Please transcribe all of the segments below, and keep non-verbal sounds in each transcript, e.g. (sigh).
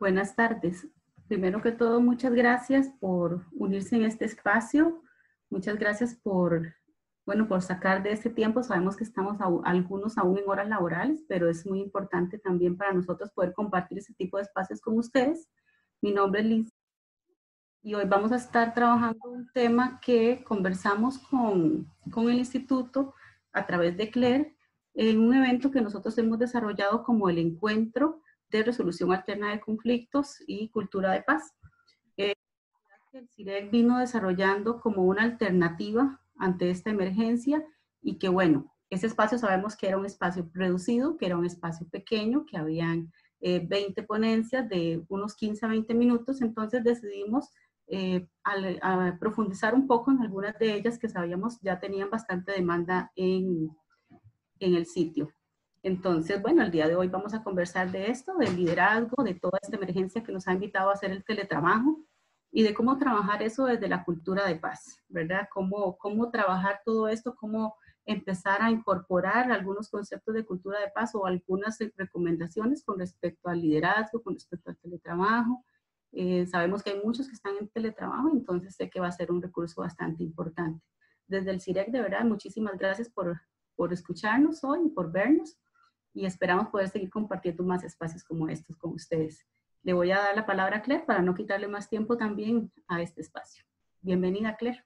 Buenas tardes. Primero que todo, muchas gracias por unirse en este espacio. Muchas gracias por, bueno, por sacar de este tiempo. Sabemos que estamos algunos aún en horas laborales, pero es muy importante también para nosotros poder compartir ese tipo de espacios con ustedes. Mi nombre es Liz y hoy vamos a estar trabajando un tema que conversamos con, con el instituto a través de CLER en un evento que nosotros hemos desarrollado como el encuentro de resolución alterna de conflictos y cultura de paz. Eh, el CIREC vino desarrollando como una alternativa ante esta emergencia y que bueno, ese espacio sabemos que era un espacio reducido, que era un espacio pequeño, que habían 20 eh, ponencias de unos 15 a 20 minutos, entonces decidimos eh, profundizar un poco en algunas de ellas que sabíamos ya tenían bastante demanda en, en el sitio. Entonces, bueno, el día de hoy vamos a conversar de esto, del liderazgo, de toda esta emergencia que nos ha invitado a hacer el teletrabajo y de cómo trabajar eso desde la cultura de paz, ¿verdad? Cómo, cómo trabajar todo esto, cómo empezar a incorporar algunos conceptos de cultura de paz o algunas recomendaciones con respecto al liderazgo, con respecto al teletrabajo. Eh, sabemos que hay muchos que están en teletrabajo, entonces sé que va a ser un recurso bastante importante. Desde el CIREC, de verdad, muchísimas gracias por, por escucharnos hoy por vernos y esperamos poder seguir compartiendo más espacios como estos con ustedes. Le voy a dar la palabra a Claire para no quitarle más tiempo también a este espacio. Bienvenida, Claire.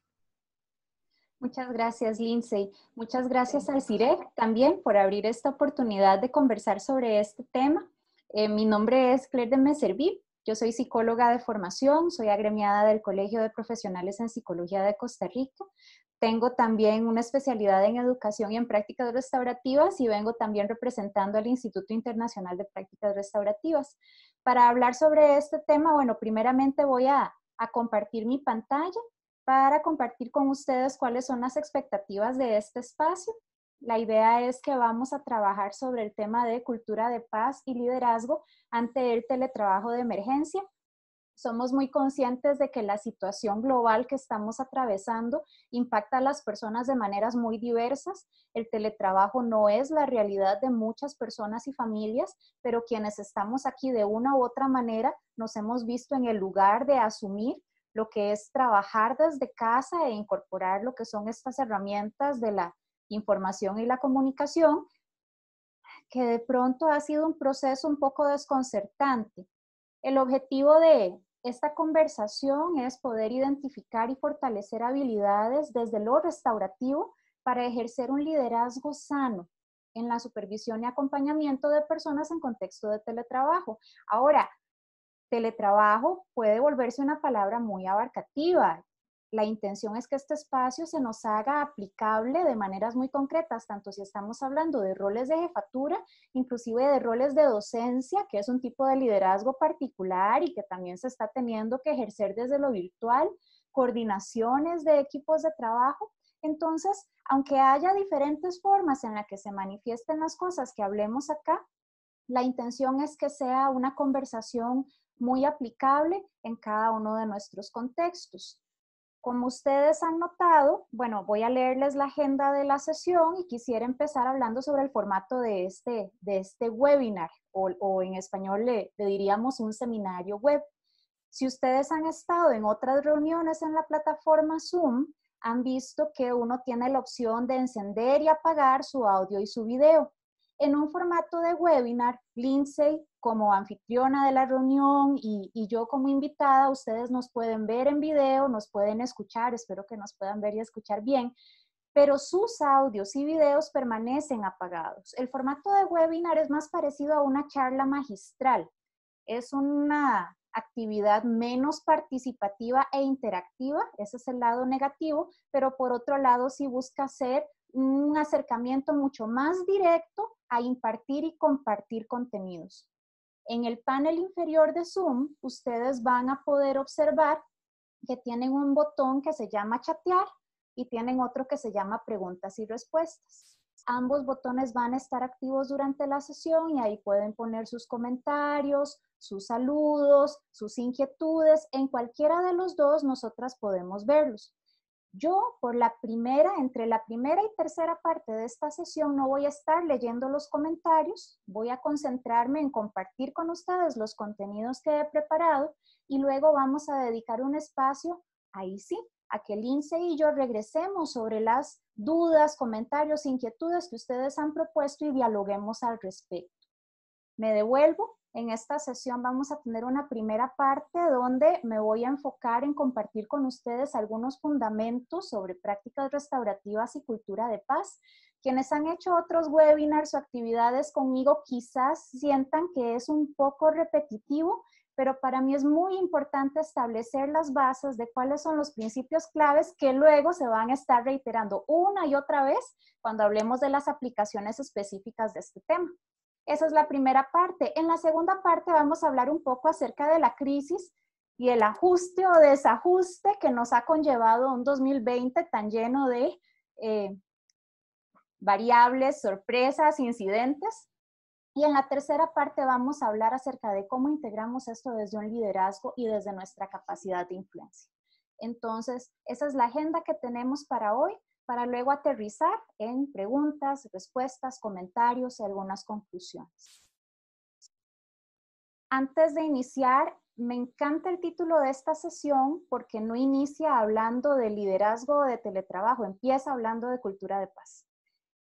Muchas gracias, Lindsay. Muchas gracias al CIREC también por abrir esta oportunidad de conversar sobre este tema. Eh, mi nombre es Claire de Meserví. Yo soy psicóloga de formación, soy agremiada del Colegio de Profesionales en Psicología de Costa Rica. Tengo también una especialidad en educación y en prácticas restaurativas y vengo también representando al Instituto Internacional de Prácticas Restaurativas. Para hablar sobre este tema, bueno, primeramente voy a, a compartir mi pantalla para compartir con ustedes cuáles son las expectativas de este espacio. La idea es que vamos a trabajar sobre el tema de cultura de paz y liderazgo ante el teletrabajo de emergencia somos muy conscientes de que la situación global que estamos atravesando impacta a las personas de maneras muy diversas. El teletrabajo no es la realidad de muchas personas y familias, pero quienes estamos aquí de una u otra manera nos hemos visto en el lugar de asumir lo que es trabajar desde casa e incorporar lo que son estas herramientas de la información y la comunicación, que de pronto ha sido un proceso un poco desconcertante el objetivo de esta conversación es poder identificar y fortalecer habilidades desde lo restaurativo para ejercer un liderazgo sano en la supervisión y acompañamiento de personas en contexto de teletrabajo. Ahora, teletrabajo puede volverse una palabra muy abarcativa la intención es que este espacio se nos haga aplicable de maneras muy concretas, tanto si estamos hablando de roles de jefatura, inclusive de roles de docencia, que es un tipo de liderazgo particular y que también se está teniendo que ejercer desde lo virtual, coordinaciones de equipos de trabajo. Entonces, aunque haya diferentes formas en las que se manifiesten las cosas que hablemos acá, la intención es que sea una conversación muy aplicable en cada uno de nuestros contextos. Como ustedes han notado, bueno, voy a leerles la agenda de la sesión y quisiera empezar hablando sobre el formato de este, de este webinar, o, en español le, le diríamos un seminario web. Si ustedes han estado en otras reuniones en la plataforma Zoom, han visto que uno tiene la opción de encender y apagar su audio y su video. En un formato de webinar, Lindsay como anfitriona de la reunión y, yo como invitada, ustedes nos pueden ver en video, nos pueden escuchar, espero que nos puedan ver y escuchar bien, pero sus audios y videos permanecen apagados. El formato de webinar es más parecido a una charla magistral. Es una actividad menos participativa e interactiva, ese es el lado negativo, pero por otro lado sí busca ser un acercamiento mucho más directo a impartir y compartir contenidos. En el panel inferior de Zoom, ustedes van a poder observar que tienen un botón que se llama chatear y tienen otro que se llama preguntas y respuestas. Ambos botones van a estar activos durante la sesión y ahí pueden poner sus comentarios, sus saludos, sus inquietudes. En cualquiera de los dos nosotras podemos verlos. Yo, por la primera, entre la primera y tercera parte de esta sesión, no voy a estar leyendo los comentarios, voy a concentrarme en compartir con ustedes los contenidos que he preparado y luego vamos a dedicar un espacio, ahí sí, a que Lindsay y yo regresemos sobre las dudas, comentarios, inquietudes que ustedes han propuesto y dialoguemos al respecto. Me devuelvo en esta sesión vamos a tener una primera parte donde me voy a enfocar en compartir con ustedes algunos fundamentos sobre prácticas restaurativas y cultura de paz. Quienes han hecho otros webinars o actividades conmigo quizás sientan que es un poco repetitivo, pero para mí es muy importante establecer las bases de cuáles son los principios claves que luego se van a estar reiterando una y otra vez cuando hablemos de las aplicaciones específicas de este tema. Esa es la primera parte. En la segunda parte vamos a hablar un poco acerca de la crisis y el ajuste o desajuste que nos ha conllevado un 2020 tan lleno de eh, variables, sorpresas, incidentes. Y en la tercera parte vamos a hablar acerca de cómo integramos esto desde un liderazgo y desde nuestra capacidad de influencia. Entonces, esa es la agenda que tenemos para hoy para luego aterrizar en preguntas, respuestas, comentarios y algunas conclusiones. Antes de iniciar, me encanta el título de esta sesión porque no inicia hablando de liderazgo de teletrabajo, empieza hablando de cultura de paz.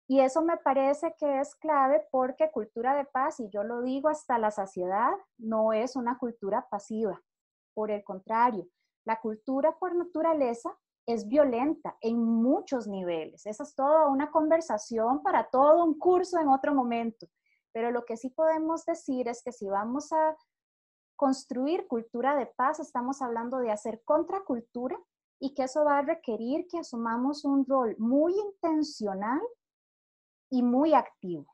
Y eso me parece que es clave porque cultura de paz, y yo lo digo hasta la saciedad, no es una cultura pasiva. Por el contrario, la cultura por naturaleza es violenta en muchos niveles. Esa es toda una conversación para todo un curso en otro momento. Pero lo que sí podemos decir es que si vamos a construir cultura de paz, estamos hablando de hacer contracultura y que eso va a requerir que asumamos un rol muy intencional y muy activo.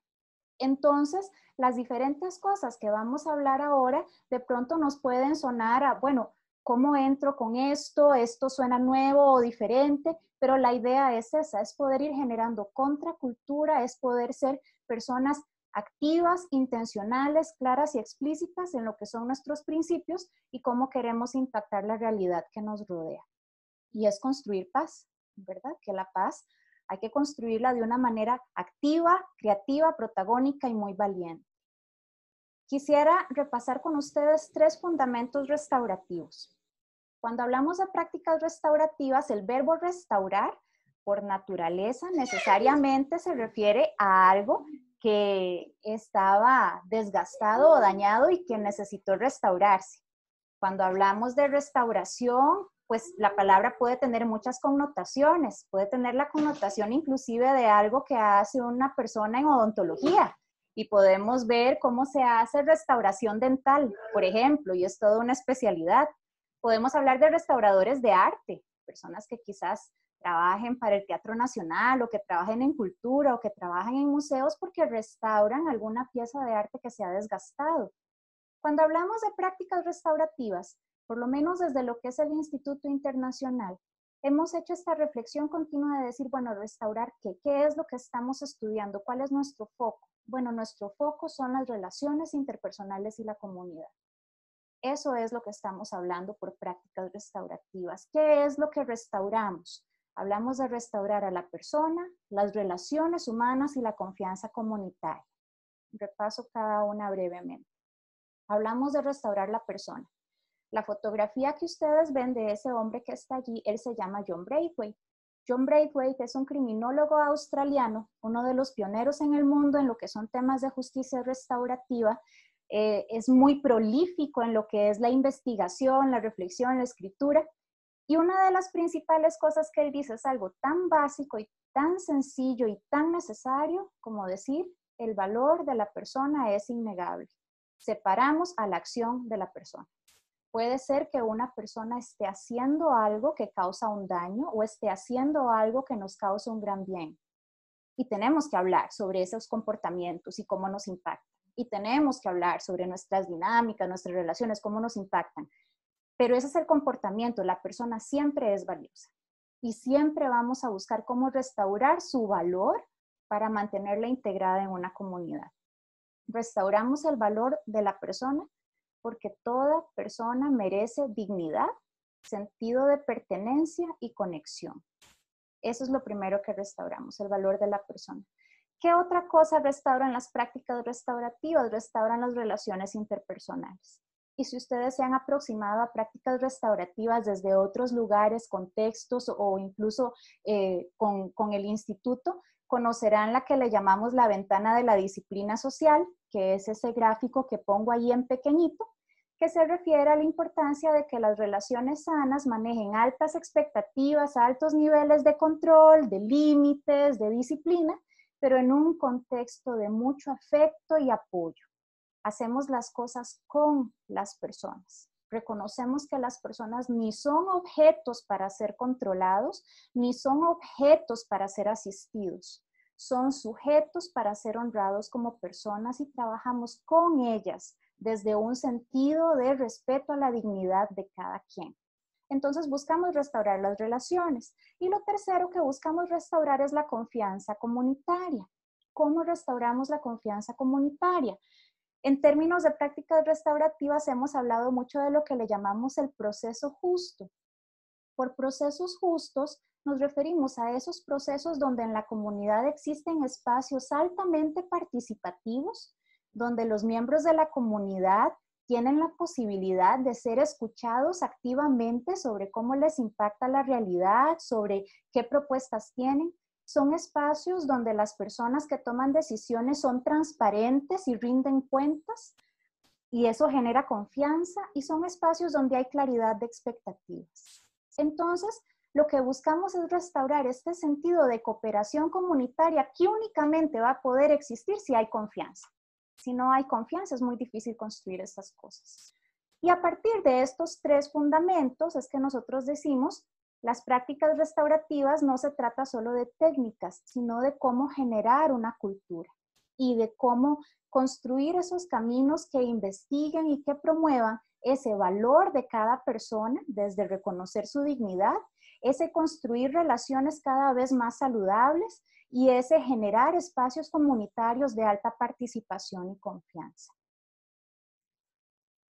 Entonces, las diferentes cosas que vamos a hablar ahora de pronto nos pueden sonar a, bueno, ¿Cómo entro con esto? ¿Esto suena nuevo o diferente? Pero la idea es esa, es poder ir generando contracultura, es poder ser personas activas, intencionales, claras y explícitas en lo que son nuestros principios y cómo queremos impactar la realidad que nos rodea. Y es construir paz, ¿verdad? Que la paz hay que construirla de una manera activa, creativa, protagónica y muy valiente. Quisiera repasar con ustedes tres fundamentos restaurativos. Cuando hablamos de prácticas restaurativas, el verbo restaurar por naturaleza necesariamente se refiere a algo que estaba desgastado o dañado y que necesitó restaurarse. Cuando hablamos de restauración, pues la palabra puede tener muchas connotaciones, puede tener la connotación inclusive de algo que hace una persona en odontología y podemos ver cómo se hace restauración dental, por ejemplo, y es toda una especialidad. Podemos hablar de restauradores de arte, personas que quizás trabajen para el Teatro Nacional o que trabajen en cultura o que trabajen en museos porque restauran alguna pieza de arte que se ha desgastado. Cuando hablamos de prácticas restaurativas, por lo menos desde lo que es el Instituto Internacional, hemos hecho esta reflexión continua de decir, bueno, restaurar qué, qué es lo que estamos estudiando, cuál es nuestro foco. Bueno, nuestro foco son las relaciones interpersonales y la comunidad. Eso es lo que estamos hablando por prácticas restaurativas. ¿Qué es lo que restauramos? Hablamos de restaurar a la persona, las relaciones humanas y la confianza comunitaria. Repaso cada una brevemente. Hablamos de restaurar la persona. La fotografía que ustedes ven de ese hombre que está allí, él se llama John Braithwaite. John Braithwaite es un criminólogo australiano, uno de los pioneros en el mundo en lo que son temas de justicia restaurativa eh, es muy prolífico en lo que es la investigación, la reflexión, la escritura. Y una de las principales cosas que él dice es algo tan básico y tan sencillo y tan necesario como decir, el valor de la persona es innegable. Separamos a la acción de la persona. Puede ser que una persona esté haciendo algo que causa un daño o esté haciendo algo que nos causa un gran bien. Y tenemos que hablar sobre esos comportamientos y cómo nos impactan y tenemos que hablar sobre nuestras dinámicas, nuestras relaciones, cómo nos impactan. Pero ese es el comportamiento, la persona siempre es valiosa y siempre vamos a buscar cómo restaurar su valor para mantenerla integrada en una comunidad. Restauramos el valor de la persona porque toda persona merece dignidad, sentido de pertenencia y conexión. Eso es lo primero que restauramos, el valor de la persona. ¿Qué otra cosa restauran las prácticas restaurativas? Restauran las relaciones interpersonales. Y si ustedes se han aproximado a prácticas restaurativas desde otros lugares, contextos o incluso eh, con, con el instituto, conocerán la que le llamamos la ventana de la disciplina social, que es ese gráfico que pongo ahí en pequeñito, que se refiere a la importancia de que las relaciones sanas manejen altas expectativas, altos niveles de control, de límites, de disciplina, pero en un contexto de mucho afecto y apoyo. Hacemos las cosas con las personas. Reconocemos que las personas ni son objetos para ser controlados, ni son objetos para ser asistidos. Son sujetos para ser honrados como personas y trabajamos con ellas desde un sentido de respeto a la dignidad de cada quien. Entonces buscamos restaurar las relaciones. Y lo tercero que buscamos restaurar es la confianza comunitaria. ¿Cómo restauramos la confianza comunitaria? En términos de prácticas restaurativas hemos hablado mucho de lo que le llamamos el proceso justo. Por procesos justos nos referimos a esos procesos donde en la comunidad existen espacios altamente participativos, donde los miembros de la comunidad tienen la posibilidad de ser escuchados activamente sobre cómo les impacta la realidad, sobre qué propuestas tienen. Son espacios donde las personas que toman decisiones son transparentes y rinden cuentas y eso genera confianza y son espacios donde hay claridad de expectativas. Entonces, lo que buscamos es restaurar este sentido de cooperación comunitaria que únicamente va a poder existir si hay confianza. Si no hay confianza, es muy difícil construir estas cosas. Y a partir de estos tres fundamentos es que nosotros decimos, las prácticas restaurativas no se trata solo de técnicas, sino de cómo generar una cultura y de cómo construir esos caminos que investiguen y que promuevan ese valor de cada persona, desde reconocer su dignidad, ese construir relaciones cada vez más saludables y ese generar espacios comunitarios de alta participación y confianza.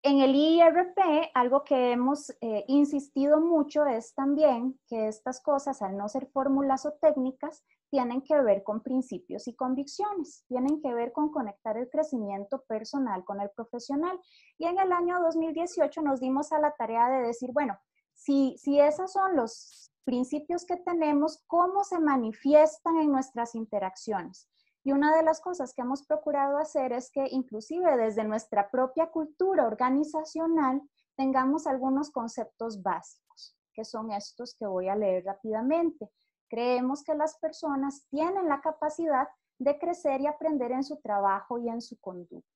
En el IRP, algo que hemos eh, insistido mucho es también que estas cosas, al no ser fórmulas o técnicas, tienen que ver con principios y convicciones, tienen que ver con conectar el crecimiento personal con el profesional. Y en el año 2018 nos dimos a la tarea de decir, bueno, si, si esos son los principios que tenemos, cómo se manifiestan en nuestras interacciones. Y una de las cosas que hemos procurado hacer es que inclusive desde nuestra propia cultura organizacional tengamos algunos conceptos básicos, que son estos que voy a leer rápidamente. Creemos que las personas tienen la capacidad de crecer y aprender en su trabajo y en su conducta.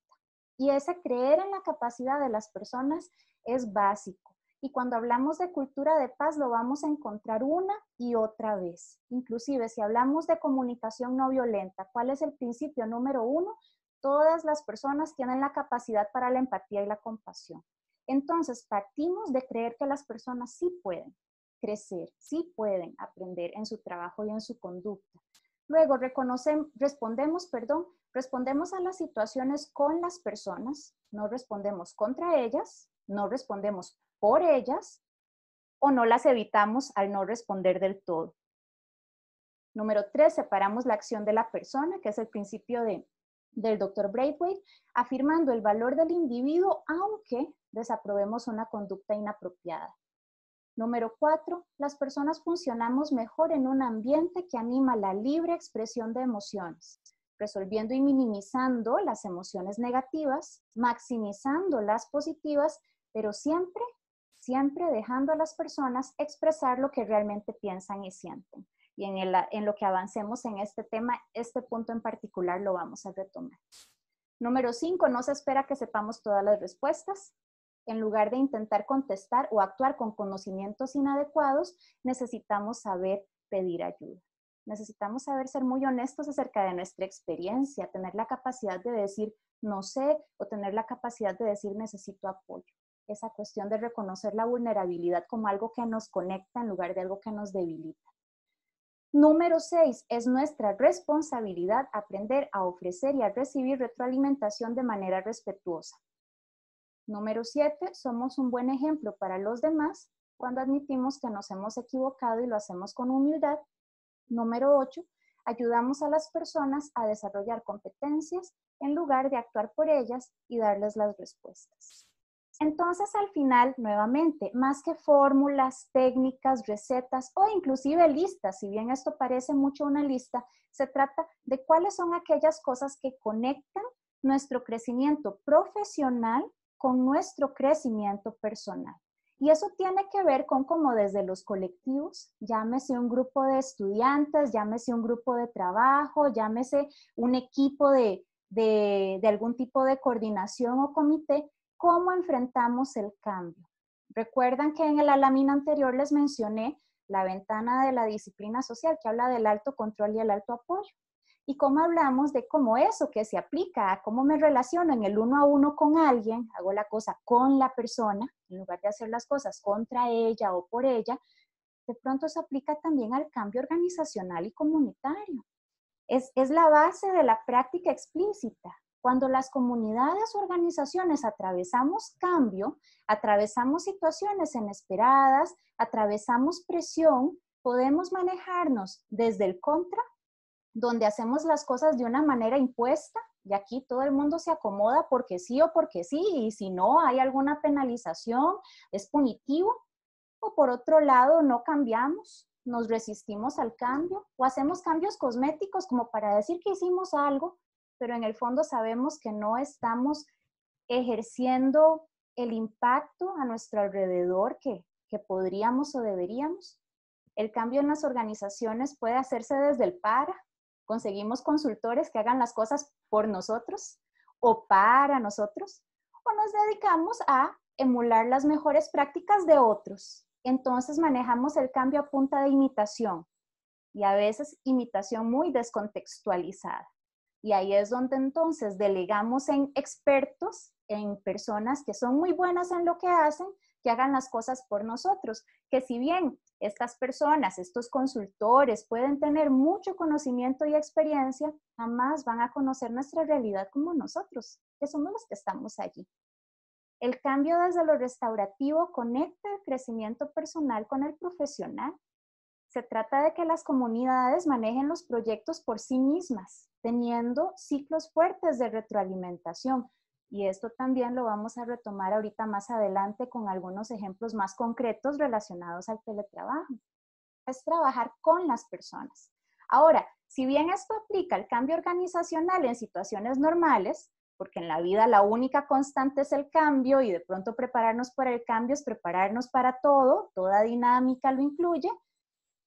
Y ese creer en la capacidad de las personas es básico. Y cuando hablamos de cultura de paz, lo vamos a encontrar una y otra vez. Inclusive, si hablamos de comunicación no violenta, ¿cuál es el principio número uno? Todas las personas tienen la capacidad para la empatía y la compasión. Entonces, partimos de creer que las personas sí pueden crecer, sí pueden aprender en su trabajo y en su conducta. Luego, respondemos, perdón, respondemos a las situaciones con las personas, no respondemos contra ellas, no respondemos por ellas o no las evitamos al no responder del todo. Número tres, separamos la acción de la persona, que es el principio de, del doctor Braithwaite, afirmando el valor del individuo aunque desaprobemos una conducta inapropiada. Número cuatro, las personas funcionamos mejor en un ambiente que anima la libre expresión de emociones, resolviendo y minimizando las emociones negativas, maximizando las positivas, pero siempre siempre dejando a las personas expresar lo que realmente piensan y sienten. Y en, lo que avancemos en este tema, este punto en particular lo vamos a retomar. Número cinco, no se espera que sepamos todas las respuestas. En lugar de intentar contestar o actuar con conocimientos inadecuados, necesitamos saber pedir ayuda. Necesitamos saber ser muy honestos acerca de nuestra experiencia, tener la capacidad de decir no sé o tener la capacidad de decir necesito apoyo esa cuestión de reconocer la vulnerabilidad como algo que nos conecta en lugar de algo que nos debilita. Número seis, es nuestra responsabilidad aprender a ofrecer y a recibir retroalimentación de manera respetuosa. Número siete, somos un buen ejemplo para los demás cuando admitimos que nos hemos equivocado y lo hacemos con humildad Número 8, ayudamos a las personas a desarrollar competencias en lugar de actuar por ellas y darles las respuestas. Entonces, al final, nuevamente, más que fórmulas, técnicas, recetas o inclusive listas, si bien esto parece mucho una lista, se trata de cuáles son aquellas cosas que conectan nuestro crecimiento profesional con nuestro crecimiento personal. Y eso tiene que ver con cómo desde los colectivos, llámese un grupo de estudiantes, llámese un grupo de trabajo, llámese un equipo de, de, de algún tipo de coordinación o comité, cómo enfrentamos el cambio. Recuerdan que en la lámina anterior les mencioné la ventana de la disciplina social que habla del alto control y el alto apoyo. Y cómo hablamos de cómo eso que se aplica a cómo me relaciono en el uno a uno con alguien, hago la cosa con la persona, en lugar de hacer las cosas contra ella o por ella, de pronto se aplica también al cambio organizacional y comunitario. Es, es la base de la práctica explícita. Cuando las comunidades o organizaciones atravesamos cambio, atravesamos situaciones inesperadas, atravesamos presión, podemos manejarnos desde el contra, donde hacemos las cosas de una manera impuesta, y aquí todo el mundo se acomoda porque sí o porque sí, y si no hay alguna penalización, es punitivo, o por otro lado, no cambiamos, nos resistimos al cambio, o hacemos cambios cosméticos como para decir que hicimos algo, pero en el fondo sabemos que no estamos ejerciendo el impacto a nuestro alrededor que, que podríamos o deberíamos. El cambio en las organizaciones puede hacerse desde el para. Conseguimos consultores que hagan las cosas por nosotros o para nosotros. O nos dedicamos a emular las mejores prácticas de otros. Entonces manejamos el cambio a punta de imitación y a veces imitación muy descontextualizada. Y ahí es donde entonces delegamos en expertos, en personas que son muy buenas en lo que hacen, que hagan las cosas por nosotros. Que si bien estas personas, estos consultores pueden tener mucho conocimiento y experiencia, jamás van a conocer nuestra realidad como nosotros, que somos los que estamos allí. El cambio desde lo restaurativo conecta el crecimiento personal con el profesional se trata de que las comunidades manejen los proyectos por sí mismas, teniendo ciclos fuertes de retroalimentación. Y esto también lo vamos a retomar ahorita más adelante con algunos ejemplos más concretos relacionados al teletrabajo. Es trabajar con las personas. Ahora, si bien esto aplica al cambio organizacional en situaciones normales, porque en la vida la única constante es el cambio y de pronto prepararnos para el cambio es prepararnos para todo, toda dinámica lo incluye,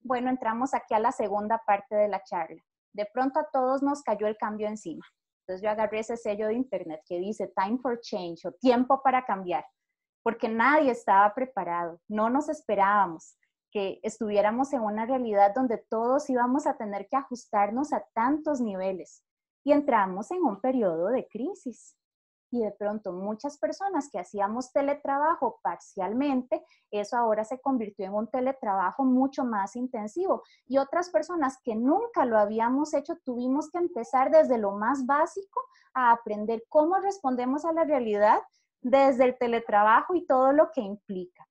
bueno, entramos aquí a la segunda parte de la charla. De pronto a todos nos cayó el cambio encima. Entonces yo agarré ese sello de internet que dice Time for Change o tiempo para cambiar, porque nadie estaba preparado, no nos esperábamos que estuviéramos en una realidad donde todos íbamos a tener que ajustarnos a tantos niveles y entramos en un periodo de crisis y de pronto muchas personas que hacíamos teletrabajo parcialmente, eso ahora se convirtió en un teletrabajo mucho más intensivo. Y otras personas que nunca lo habíamos hecho, tuvimos que empezar desde lo más básico a aprender cómo respondemos a la realidad desde el teletrabajo y todo lo que implica.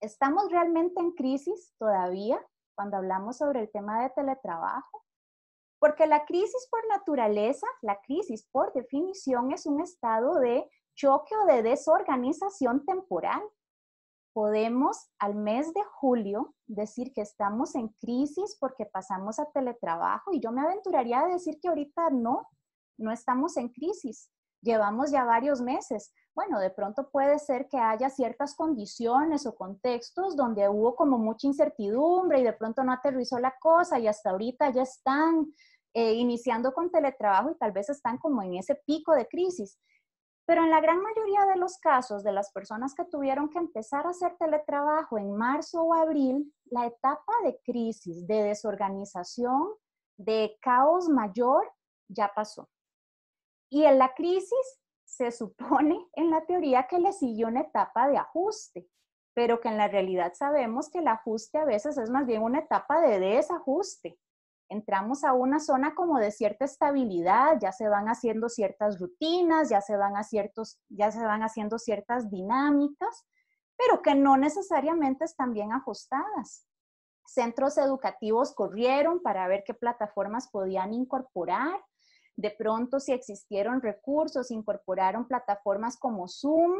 ¿Estamos realmente en crisis todavía cuando hablamos sobre el tema de teletrabajo? Porque la crisis por naturaleza, la crisis por definición es un estado de choque o de desorganización temporal. Podemos al mes de julio decir que estamos en crisis porque pasamos a teletrabajo y yo me aventuraría a decir que ahorita no, no estamos en crisis. Llevamos ya varios meses. Bueno, de pronto puede ser que haya ciertas condiciones o contextos donde hubo como mucha incertidumbre y de pronto no aterrizó la cosa y hasta ahorita ya están eh, iniciando con teletrabajo y tal vez están como en ese pico de crisis. Pero en la gran mayoría de los casos de las personas que tuvieron que empezar a hacer teletrabajo en marzo o abril, la etapa de crisis, de desorganización, de caos mayor, ya pasó. Y en la crisis se supone (laughs) en la teoría que le siguió una etapa de ajuste, pero que en la realidad sabemos que el ajuste a veces es más bien una etapa de desajuste entramos a una zona como de cierta estabilidad, ya se van haciendo ciertas rutinas, ya se van, a ciertos, ya se van haciendo ciertas dinámicas, pero que no necesariamente están bien ajustadas. Centros educativos corrieron para ver qué plataformas podían incorporar. De pronto, si existieron recursos, incorporaron plataformas como Zoom,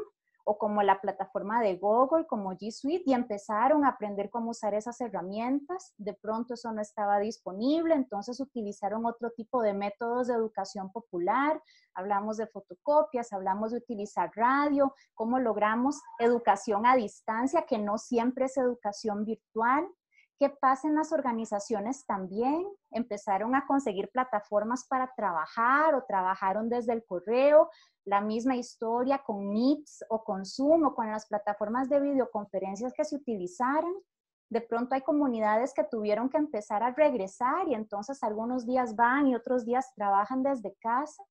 o como la plataforma de Google, como G Suite, y empezaron a aprender cómo usar esas herramientas. De pronto eso no estaba disponible, entonces utilizaron otro tipo de métodos de educación popular. Hablamos de fotocopias, hablamos de utilizar radio, cómo logramos educación a distancia, que no siempre es educación virtual. ¿Qué pasa en las organizaciones también? Empezaron a conseguir plataformas para trabajar o trabajaron desde el correo, la misma historia con Meets o con Zoom o con las plataformas de videoconferencias que se utilizaran. De pronto hay comunidades que tuvieron que empezar a regresar y entonces algunos días van y otros días trabajan desde casa.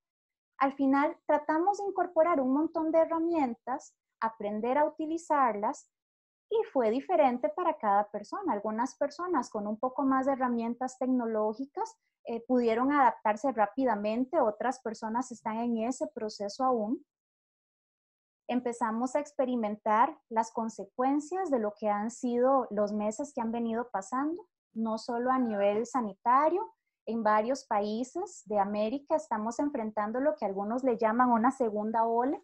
Al final tratamos de incorporar un montón de herramientas, aprender a utilizarlas y fue diferente para cada persona. Algunas personas con un poco más de herramientas tecnológicas eh, pudieron adaptarse rápidamente, otras personas están en ese proceso aún. Empezamos a experimentar las consecuencias de lo que han sido los meses que han venido pasando, no solo a nivel sanitario, en varios países de América estamos enfrentando lo que algunos le llaman una segunda ola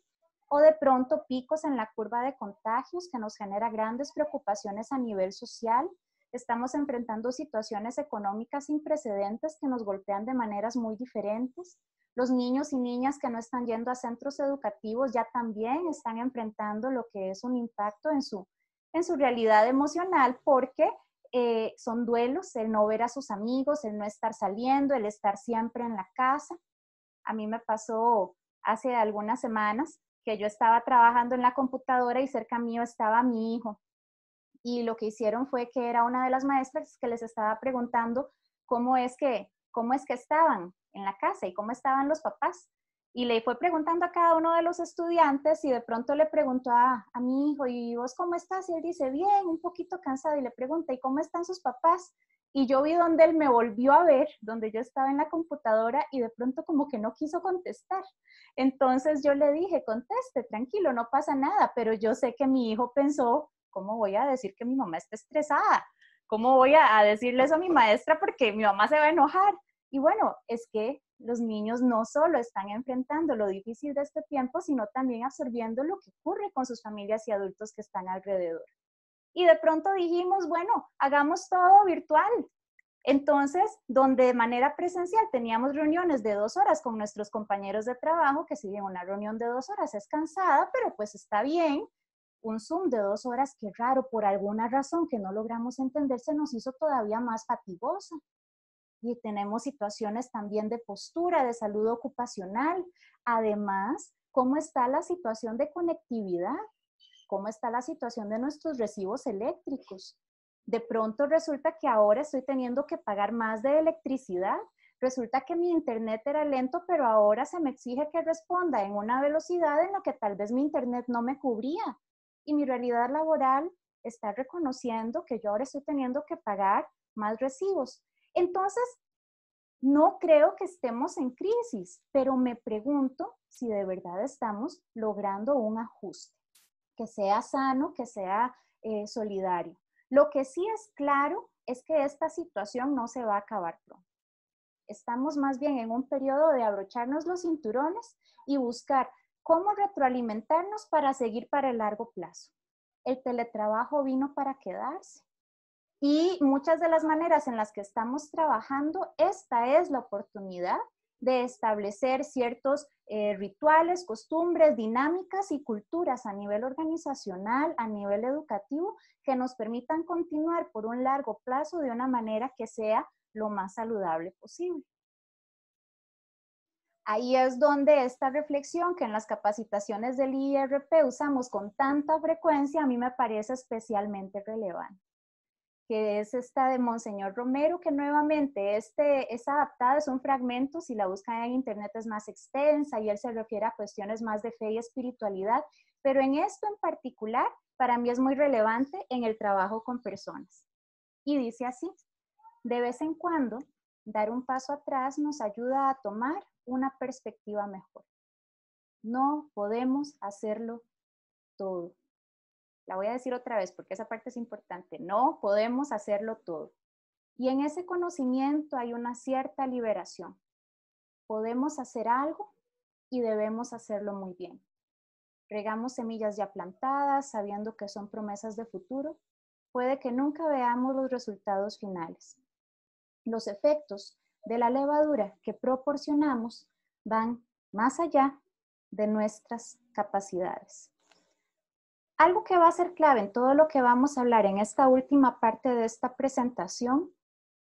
o de pronto picos en la curva de contagios que nos genera grandes preocupaciones a nivel social Estamos enfrentando situaciones económicas sin precedentes que nos golpean de maneras muy diferentes. Los niños y niñas que no están yendo a centros educativos ya también están enfrentando lo que es un impacto en su, en su realidad emocional porque eh, son duelos, el no ver a sus amigos, el no estar saliendo, el estar siempre en la casa. A mí me pasó hace algunas semanas que yo estaba trabajando en la computadora y cerca mío estaba mi hijo y lo que hicieron fue que era una de las maestras que les estaba preguntando cómo es que, cómo es que estaban en la casa y cómo estaban los papás. Y le fue preguntando a cada uno de los estudiantes y de pronto le preguntó a, a mi hijo, ¿y vos cómo estás? Y él dice, bien, un poquito cansado. Y le pregunta, ¿y cómo están sus papás? Y yo vi donde él me volvió a ver, donde yo estaba en la computadora y de pronto como que no quiso contestar. Entonces yo le dije, conteste, tranquilo, no pasa nada, pero yo sé que mi hijo pensó, ¿cómo voy a decir que mi mamá está estresada? ¿Cómo voy a, decirle eso a mi maestra porque mi mamá se va a enojar? Y bueno, es que los niños no solo están enfrentando lo difícil de este tiempo, sino también absorbiendo lo que ocurre con sus familias y adultos que están alrededor. Y de pronto dijimos, bueno, hagamos todo virtual. Entonces, donde de manera presencial teníamos reuniones de dos horas con nuestros compañeros de trabajo, que si bien una reunión de dos horas es cansada, pero pues está bien, un Zoom de dos horas, qué raro, por alguna razón que no logramos entender, se nos hizo todavía más fatigosa. Y tenemos situaciones también de postura, de salud ocupacional. Además, ¿cómo está la situación de conectividad? ¿Cómo está la situación de nuestros recibos eléctricos? De pronto resulta que ahora estoy teniendo que pagar más de electricidad. Resulta que mi internet era lento, pero ahora se me exige que responda en una velocidad en la que tal vez mi internet no me cubría y mi realidad laboral está reconociendo que yo ahora estoy teniendo que pagar más recibos. Entonces, no creo que estemos en crisis, pero me pregunto si de verdad estamos logrando un ajuste que sea sano, que sea eh, solidario. Lo que sí es claro es que esta situación no se va a acabar pronto. Estamos más bien en un periodo de abrocharnos los cinturones y buscar ¿Cómo retroalimentarnos para seguir para el largo plazo? El teletrabajo vino para quedarse. Y muchas de las maneras en las que estamos trabajando, esta es la oportunidad de establecer ciertos eh, rituales, costumbres, dinámicas y culturas a nivel organizacional, a nivel educativo, que nos permitan continuar por un largo plazo de una manera que sea lo más saludable posible. Ahí es donde esta reflexión que en las capacitaciones del IRP usamos con tanta frecuencia, a mí me parece especialmente relevante, que es esta de Monseñor Romero, que nuevamente este, es adaptada, es un fragmento, si la buscan en internet es más extensa y él se refiere a cuestiones más de fe y espiritualidad, pero en esto en particular, para mí es muy relevante en el trabajo con personas. Y dice así, de vez en cuando, dar un paso atrás nos ayuda a tomar una perspectiva mejor. No podemos hacerlo todo. La voy a decir otra vez porque esa parte es importante. No podemos hacerlo todo. Y en ese conocimiento hay una cierta liberación. Podemos hacer algo y debemos hacerlo muy bien. Regamos semillas ya plantadas, sabiendo que son promesas de futuro. Puede que nunca veamos los resultados finales. Los efectos de la levadura que proporcionamos van más allá de nuestras capacidades. Algo que va a ser clave en todo lo que vamos a hablar en esta última parte de esta presentación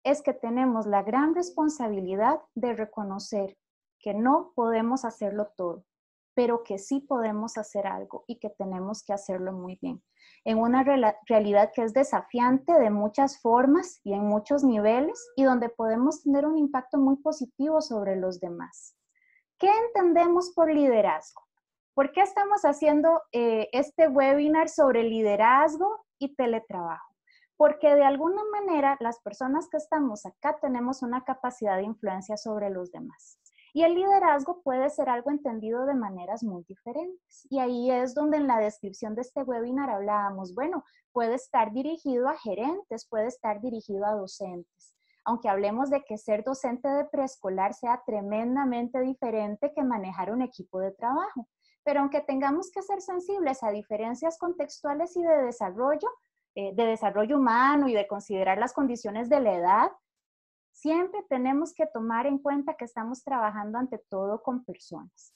es que tenemos la gran responsabilidad de reconocer que no podemos hacerlo todo, pero que sí podemos hacer algo y que tenemos que hacerlo muy bien. En una realidad que es desafiante de muchas formas y en muchos niveles y donde podemos tener un impacto muy positivo sobre los demás. ¿Qué entendemos por liderazgo? ¿Por qué estamos haciendo eh, este webinar sobre liderazgo y teletrabajo? Porque de alguna manera las personas que estamos acá tenemos una capacidad de influencia sobre los demás. Y el liderazgo puede ser algo entendido de maneras muy diferentes. Y ahí es donde en la descripción de este webinar hablábamos, bueno, puede estar dirigido a gerentes, puede estar dirigido a docentes aunque hablemos de que ser docente de preescolar sea tremendamente diferente que manejar un equipo de trabajo. Pero aunque tengamos que ser sensibles a diferencias contextuales y de desarrollo, eh, de desarrollo humano y de considerar las condiciones de la edad, siempre tenemos que tomar en cuenta que estamos trabajando ante todo con personas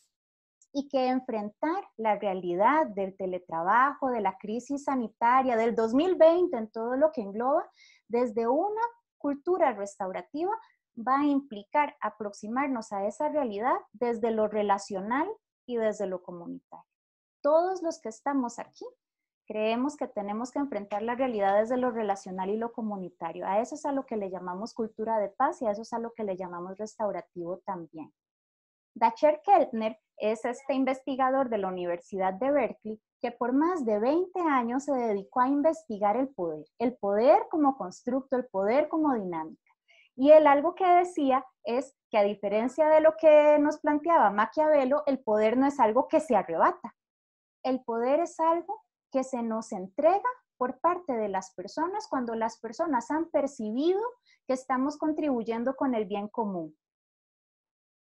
y que enfrentar la realidad del teletrabajo, de la crisis sanitaria, del 2020 en todo lo que engloba, desde una cultura restaurativa va a implicar aproximarnos a esa realidad desde lo relacional y desde lo comunitario. Todos los que estamos aquí creemos que tenemos que enfrentar la realidad desde lo relacional y lo comunitario. A eso es a lo que le llamamos cultura de paz y a eso es a lo que le llamamos restaurativo también. Dacher Keltner es este investigador de la Universidad de Berkeley que por más de 20 años se dedicó a investigar el poder, el poder como constructo, el poder como dinámica. Y él algo que decía es que a diferencia de lo que nos planteaba Maquiavelo, el poder no es algo que se arrebata. El poder es algo que se nos entrega por parte de las personas cuando las personas han percibido que estamos contribuyendo con el bien común.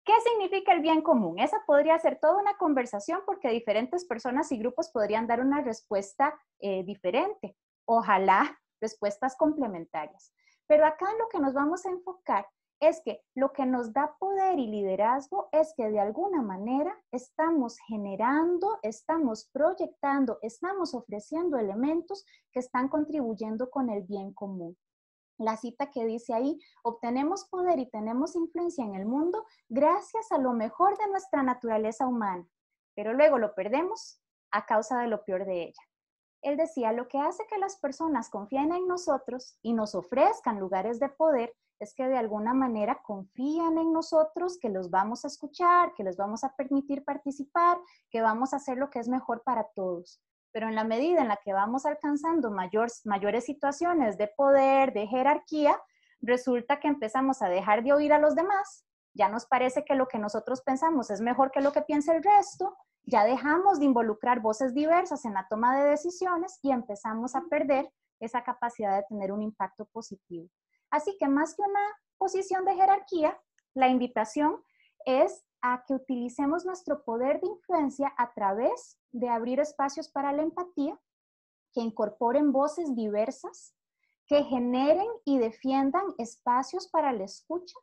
¿Qué significa el bien común? Esa podría ser toda una conversación porque diferentes personas y grupos podrían dar una respuesta eh, diferente. Ojalá respuestas complementarias. Pero acá lo que nos vamos a enfocar es que lo que nos da poder y liderazgo es que de alguna manera estamos generando, estamos proyectando, estamos ofreciendo elementos que están contribuyendo con el bien común la cita que dice ahí, obtenemos poder y tenemos influencia en el mundo gracias a lo mejor de nuestra naturaleza humana, pero luego lo perdemos a causa de lo peor de ella. Él decía, lo que hace que las personas confíen en nosotros y nos ofrezcan lugares de poder es que de alguna manera confían en nosotros, que los vamos a escuchar, que les vamos a permitir participar, que vamos a hacer lo que es mejor para todos pero en la medida en la que vamos alcanzando mayores situaciones de poder, de jerarquía, resulta que empezamos a dejar de oír a los demás, ya nos parece que lo que nosotros pensamos es mejor que lo que piensa el resto, ya dejamos de involucrar voces diversas en la toma de decisiones y empezamos a perder esa capacidad de tener un impacto positivo. Así que más que una posición de jerarquía, la invitación es a que utilicemos nuestro poder de influencia a través de abrir espacios para la empatía, que incorporen voces diversas, que generen y defiendan espacios para la escucha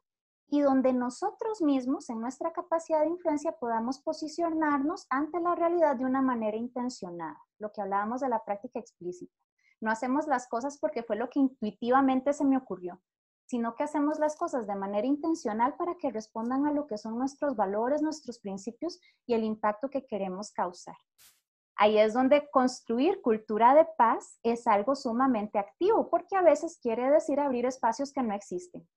y donde nosotros mismos, en nuestra capacidad de influencia, podamos posicionarnos ante la realidad de una manera intencionada, lo que hablábamos de la práctica explícita. No hacemos las cosas porque fue lo que intuitivamente se me ocurrió, sino que hacemos las cosas de manera intencional para que respondan a lo que son nuestros valores, nuestros principios y el impacto que queremos causar. Ahí es donde construir cultura de paz es algo sumamente activo, porque a veces quiere decir abrir espacios que no existen.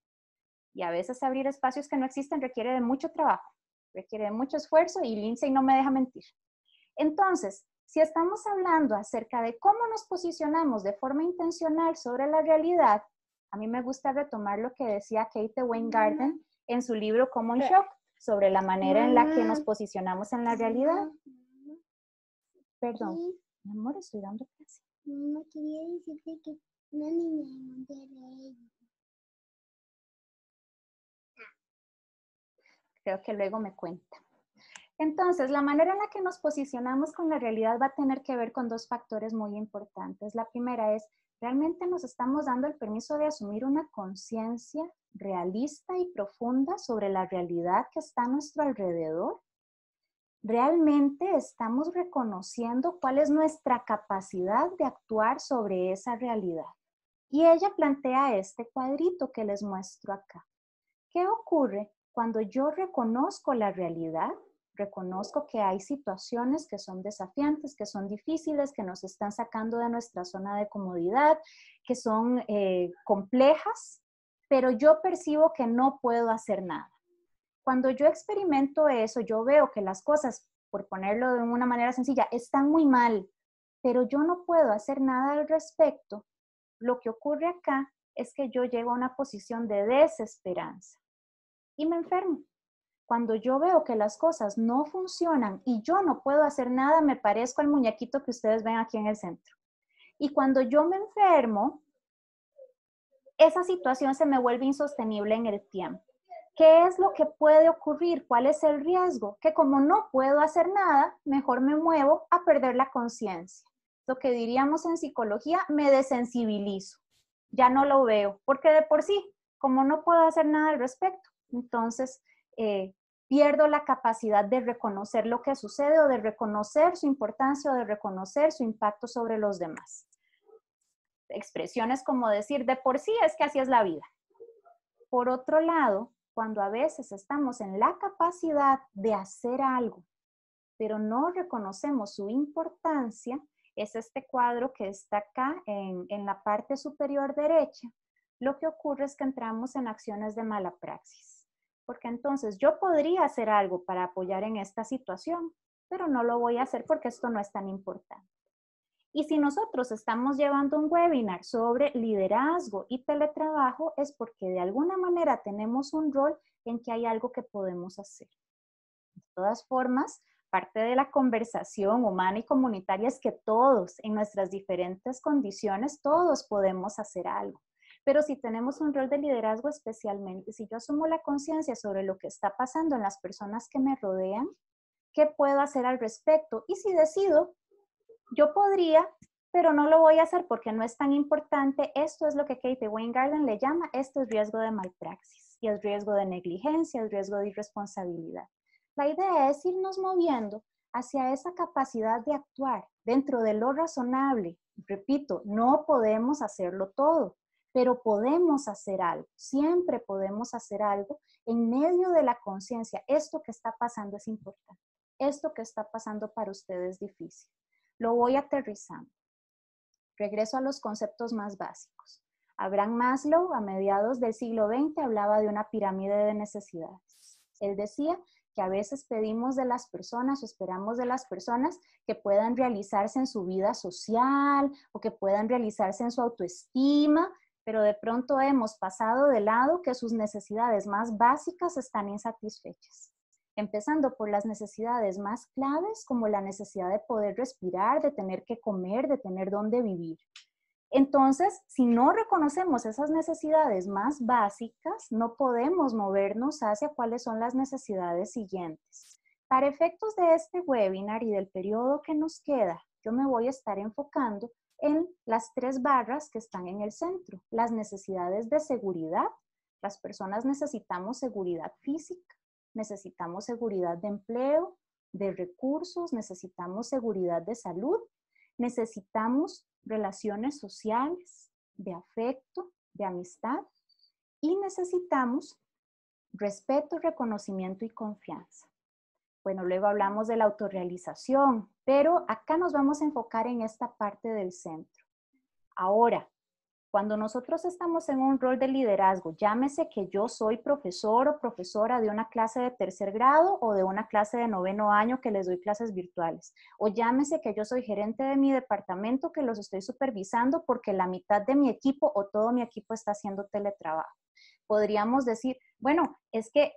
Y a veces abrir espacios que no existen requiere de mucho trabajo, requiere de mucho esfuerzo y Lindsay no me deja mentir. Entonces, si estamos hablando acerca de cómo nos posicionamos de forma intencional sobre la realidad, a mí me gusta retomar lo que decía Kate Weingarten en su libro Common Shock sobre la manera en la que nos posicionamos en la realidad. Perdón. Mi amor, estoy dando clase. No quería decirte que una niña de Monterrey. Creo que luego me cuenta. Entonces, la manera en la que nos posicionamos con la realidad va a tener que ver con dos factores muy importantes. La primera es, ¿realmente nos estamos dando el permiso de asumir una conciencia realista y profunda sobre la realidad que está a nuestro alrededor? ¿Realmente estamos reconociendo cuál es nuestra capacidad de actuar sobre esa realidad? Y ella plantea este cuadrito que les muestro acá. ¿Qué ocurre cuando yo reconozco la realidad? Reconozco que hay situaciones que son desafiantes, que son difíciles, que nos están sacando de nuestra zona de comodidad, que son eh, complejas, pero yo percibo que no puedo hacer nada. Cuando yo experimento eso, yo veo que las cosas, por ponerlo de una manera sencilla, están muy mal, pero yo no puedo hacer nada al respecto. Lo que ocurre acá es que yo llego a una posición de desesperanza y me enfermo. Cuando yo veo que las cosas no funcionan y yo no puedo hacer nada, me parezco al muñequito que ustedes ven aquí en el centro. Y cuando yo me enfermo, esa situación se me vuelve insostenible en el tiempo. ¿Qué es lo que puede ocurrir? ¿Cuál es el riesgo? Que como no puedo hacer nada, mejor me muevo a perder la conciencia. Lo que diríamos en psicología, me desensibilizo. Ya no lo veo, porque de por sí, como no puedo hacer nada al respecto, entonces eh, pierdo la capacidad de reconocer lo que sucede o de reconocer su importancia o de reconocer su impacto sobre los demás. Expresiones como decir, de por sí es que así es la vida. Por otro lado, cuando a veces estamos en la capacidad de hacer algo, pero no reconocemos su importancia, es este cuadro que está acá en, en la parte superior derecha, lo que ocurre es que entramos en acciones de mala praxis porque entonces yo podría hacer algo para apoyar en esta situación, pero no lo voy a hacer porque esto no es tan importante. Y si nosotros estamos llevando un webinar sobre liderazgo y teletrabajo, es porque de alguna manera tenemos un rol en que hay algo que podemos hacer. De todas formas, parte de la conversación humana y comunitaria es que todos, en nuestras diferentes condiciones, todos podemos hacer algo. Pero si tenemos un rol de liderazgo especialmente, si yo asumo la conciencia sobre lo que está pasando en las personas que me rodean, ¿qué puedo hacer al respecto? Y si decido, yo podría, pero no lo voy a hacer porque no es tan importante. Esto es lo que Kate Weingarten le llama, esto es riesgo de malpraxis y es riesgo de negligencia, es riesgo de irresponsabilidad. La idea es irnos moviendo hacia esa capacidad de actuar dentro de lo razonable. Repito, no podemos hacerlo todo pero podemos hacer algo, siempre podemos hacer algo en medio de la conciencia. Esto que está pasando es importante, esto que está pasando para ustedes es difícil. Lo voy aterrizando. Regreso a los conceptos más básicos. Abraham Maslow, a mediados del siglo XX, hablaba de una pirámide de necesidades. Él decía que a veces pedimos de las personas o esperamos de las personas que puedan realizarse en su vida social o que puedan realizarse en su autoestima, pero de pronto hemos pasado de lado que sus necesidades más básicas están insatisfechas, empezando por las necesidades más claves como la necesidad de poder respirar, de tener que comer, de tener dónde vivir. Entonces, si no reconocemos esas necesidades más básicas, no podemos movernos hacia cuáles son las necesidades siguientes. Para efectos de este webinar y del periodo que nos queda, yo me voy a estar enfocando en las tres barras que están en el centro. Las necesidades de seguridad. Las personas necesitamos seguridad física, necesitamos seguridad de empleo, de recursos, necesitamos seguridad de salud, necesitamos relaciones sociales, de afecto, de amistad y necesitamos respeto, reconocimiento y confianza. Bueno, luego hablamos de la autorrealización, pero acá nos vamos a enfocar en esta parte del centro. Ahora, cuando nosotros estamos en un rol de liderazgo, llámese que yo soy profesor o profesora de una clase de tercer grado o de una clase de noveno año que les doy clases virtuales, o llámese que yo soy gerente de mi departamento que los estoy supervisando porque la mitad de mi equipo o todo mi equipo está haciendo teletrabajo. Podríamos decir, bueno, es que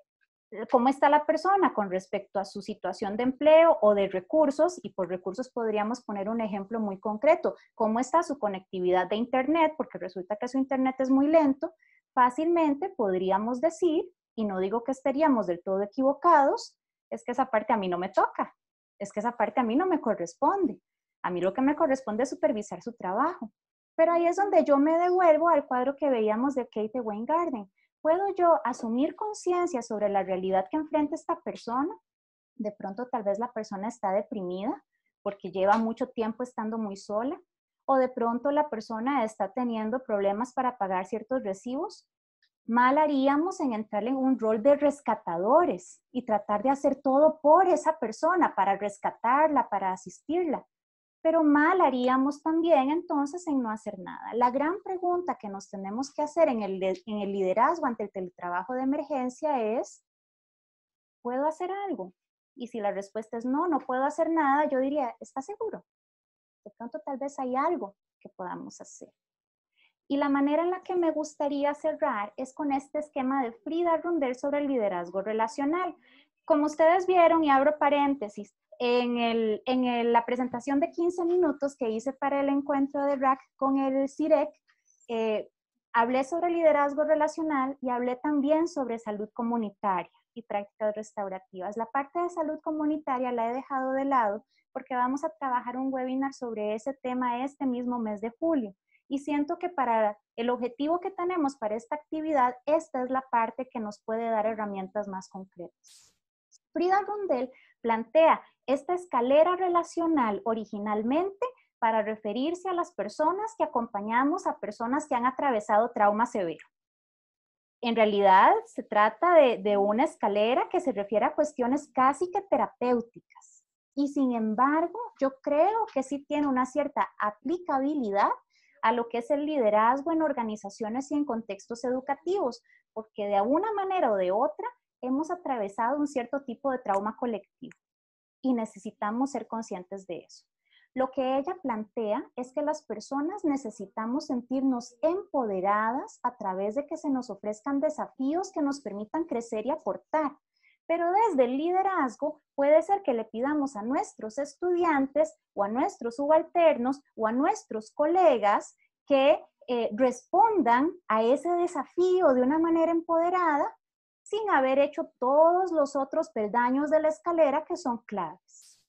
cómo está la persona con respecto a su situación de empleo o de recursos, y por recursos podríamos poner un ejemplo muy concreto, cómo está su conectividad de Internet, porque resulta que su Internet es muy lento, fácilmente podríamos decir, y no digo que estaríamos del todo equivocados, es que esa parte a mí no me toca, es que esa parte a mí no me corresponde. A mí lo que me corresponde es supervisar su trabajo. Pero ahí es donde yo me devuelvo al cuadro que veíamos de Kate Weingarten. ¿Puedo yo asumir conciencia sobre la realidad que enfrenta esta persona? De pronto tal vez la persona está deprimida porque lleva mucho tiempo estando muy sola. O de pronto la persona está teniendo problemas para pagar ciertos recibos. Mal haríamos en entrar en un rol de rescatadores y tratar de hacer todo por esa persona, para rescatarla, para asistirla pero mal haríamos también entonces en no hacer nada. La gran pregunta que nos tenemos que hacer en el, liderazgo ante el teletrabajo de emergencia es, ¿puedo hacer algo? Y si la respuesta es no, no puedo hacer nada, yo diría, ¿está seguro? De pronto tal vez hay algo que podamos hacer. Y la manera en la que me gustaría cerrar es con este esquema de Frida Rundel sobre el liderazgo relacional. Como ustedes vieron, y abro paréntesis, en, la presentación de 15 minutos que hice para el encuentro de RAC con el CIREC, eh, hablé sobre liderazgo relacional y hablé también sobre salud comunitaria y prácticas restaurativas. La parte de salud comunitaria la he dejado de lado porque vamos a trabajar un webinar sobre ese tema este mismo mes de julio. Y siento que para el objetivo que tenemos para esta actividad, esta es la parte que nos puede dar herramientas más concretas. Frida Rundel plantea esta escalera relacional originalmente para referirse a las personas que acompañamos a personas que han atravesado trauma severo. En realidad se trata de, una escalera que se refiere a cuestiones casi que terapéuticas. Y sin embargo, yo creo que sí tiene una cierta aplicabilidad a lo que es el liderazgo en organizaciones y en contextos educativos, porque de una manera o de otra hemos atravesado un cierto tipo de trauma colectivo y necesitamos ser conscientes de eso. Lo que ella plantea es que las personas necesitamos sentirnos empoderadas a través de que se nos ofrezcan desafíos que nos permitan crecer y aportar. Pero desde el liderazgo puede ser que le pidamos a nuestros estudiantes o a nuestros subalternos o a nuestros colegas que eh, respondan a ese desafío de una manera empoderada sin haber hecho todos los otros peldaños de la escalera que son claves,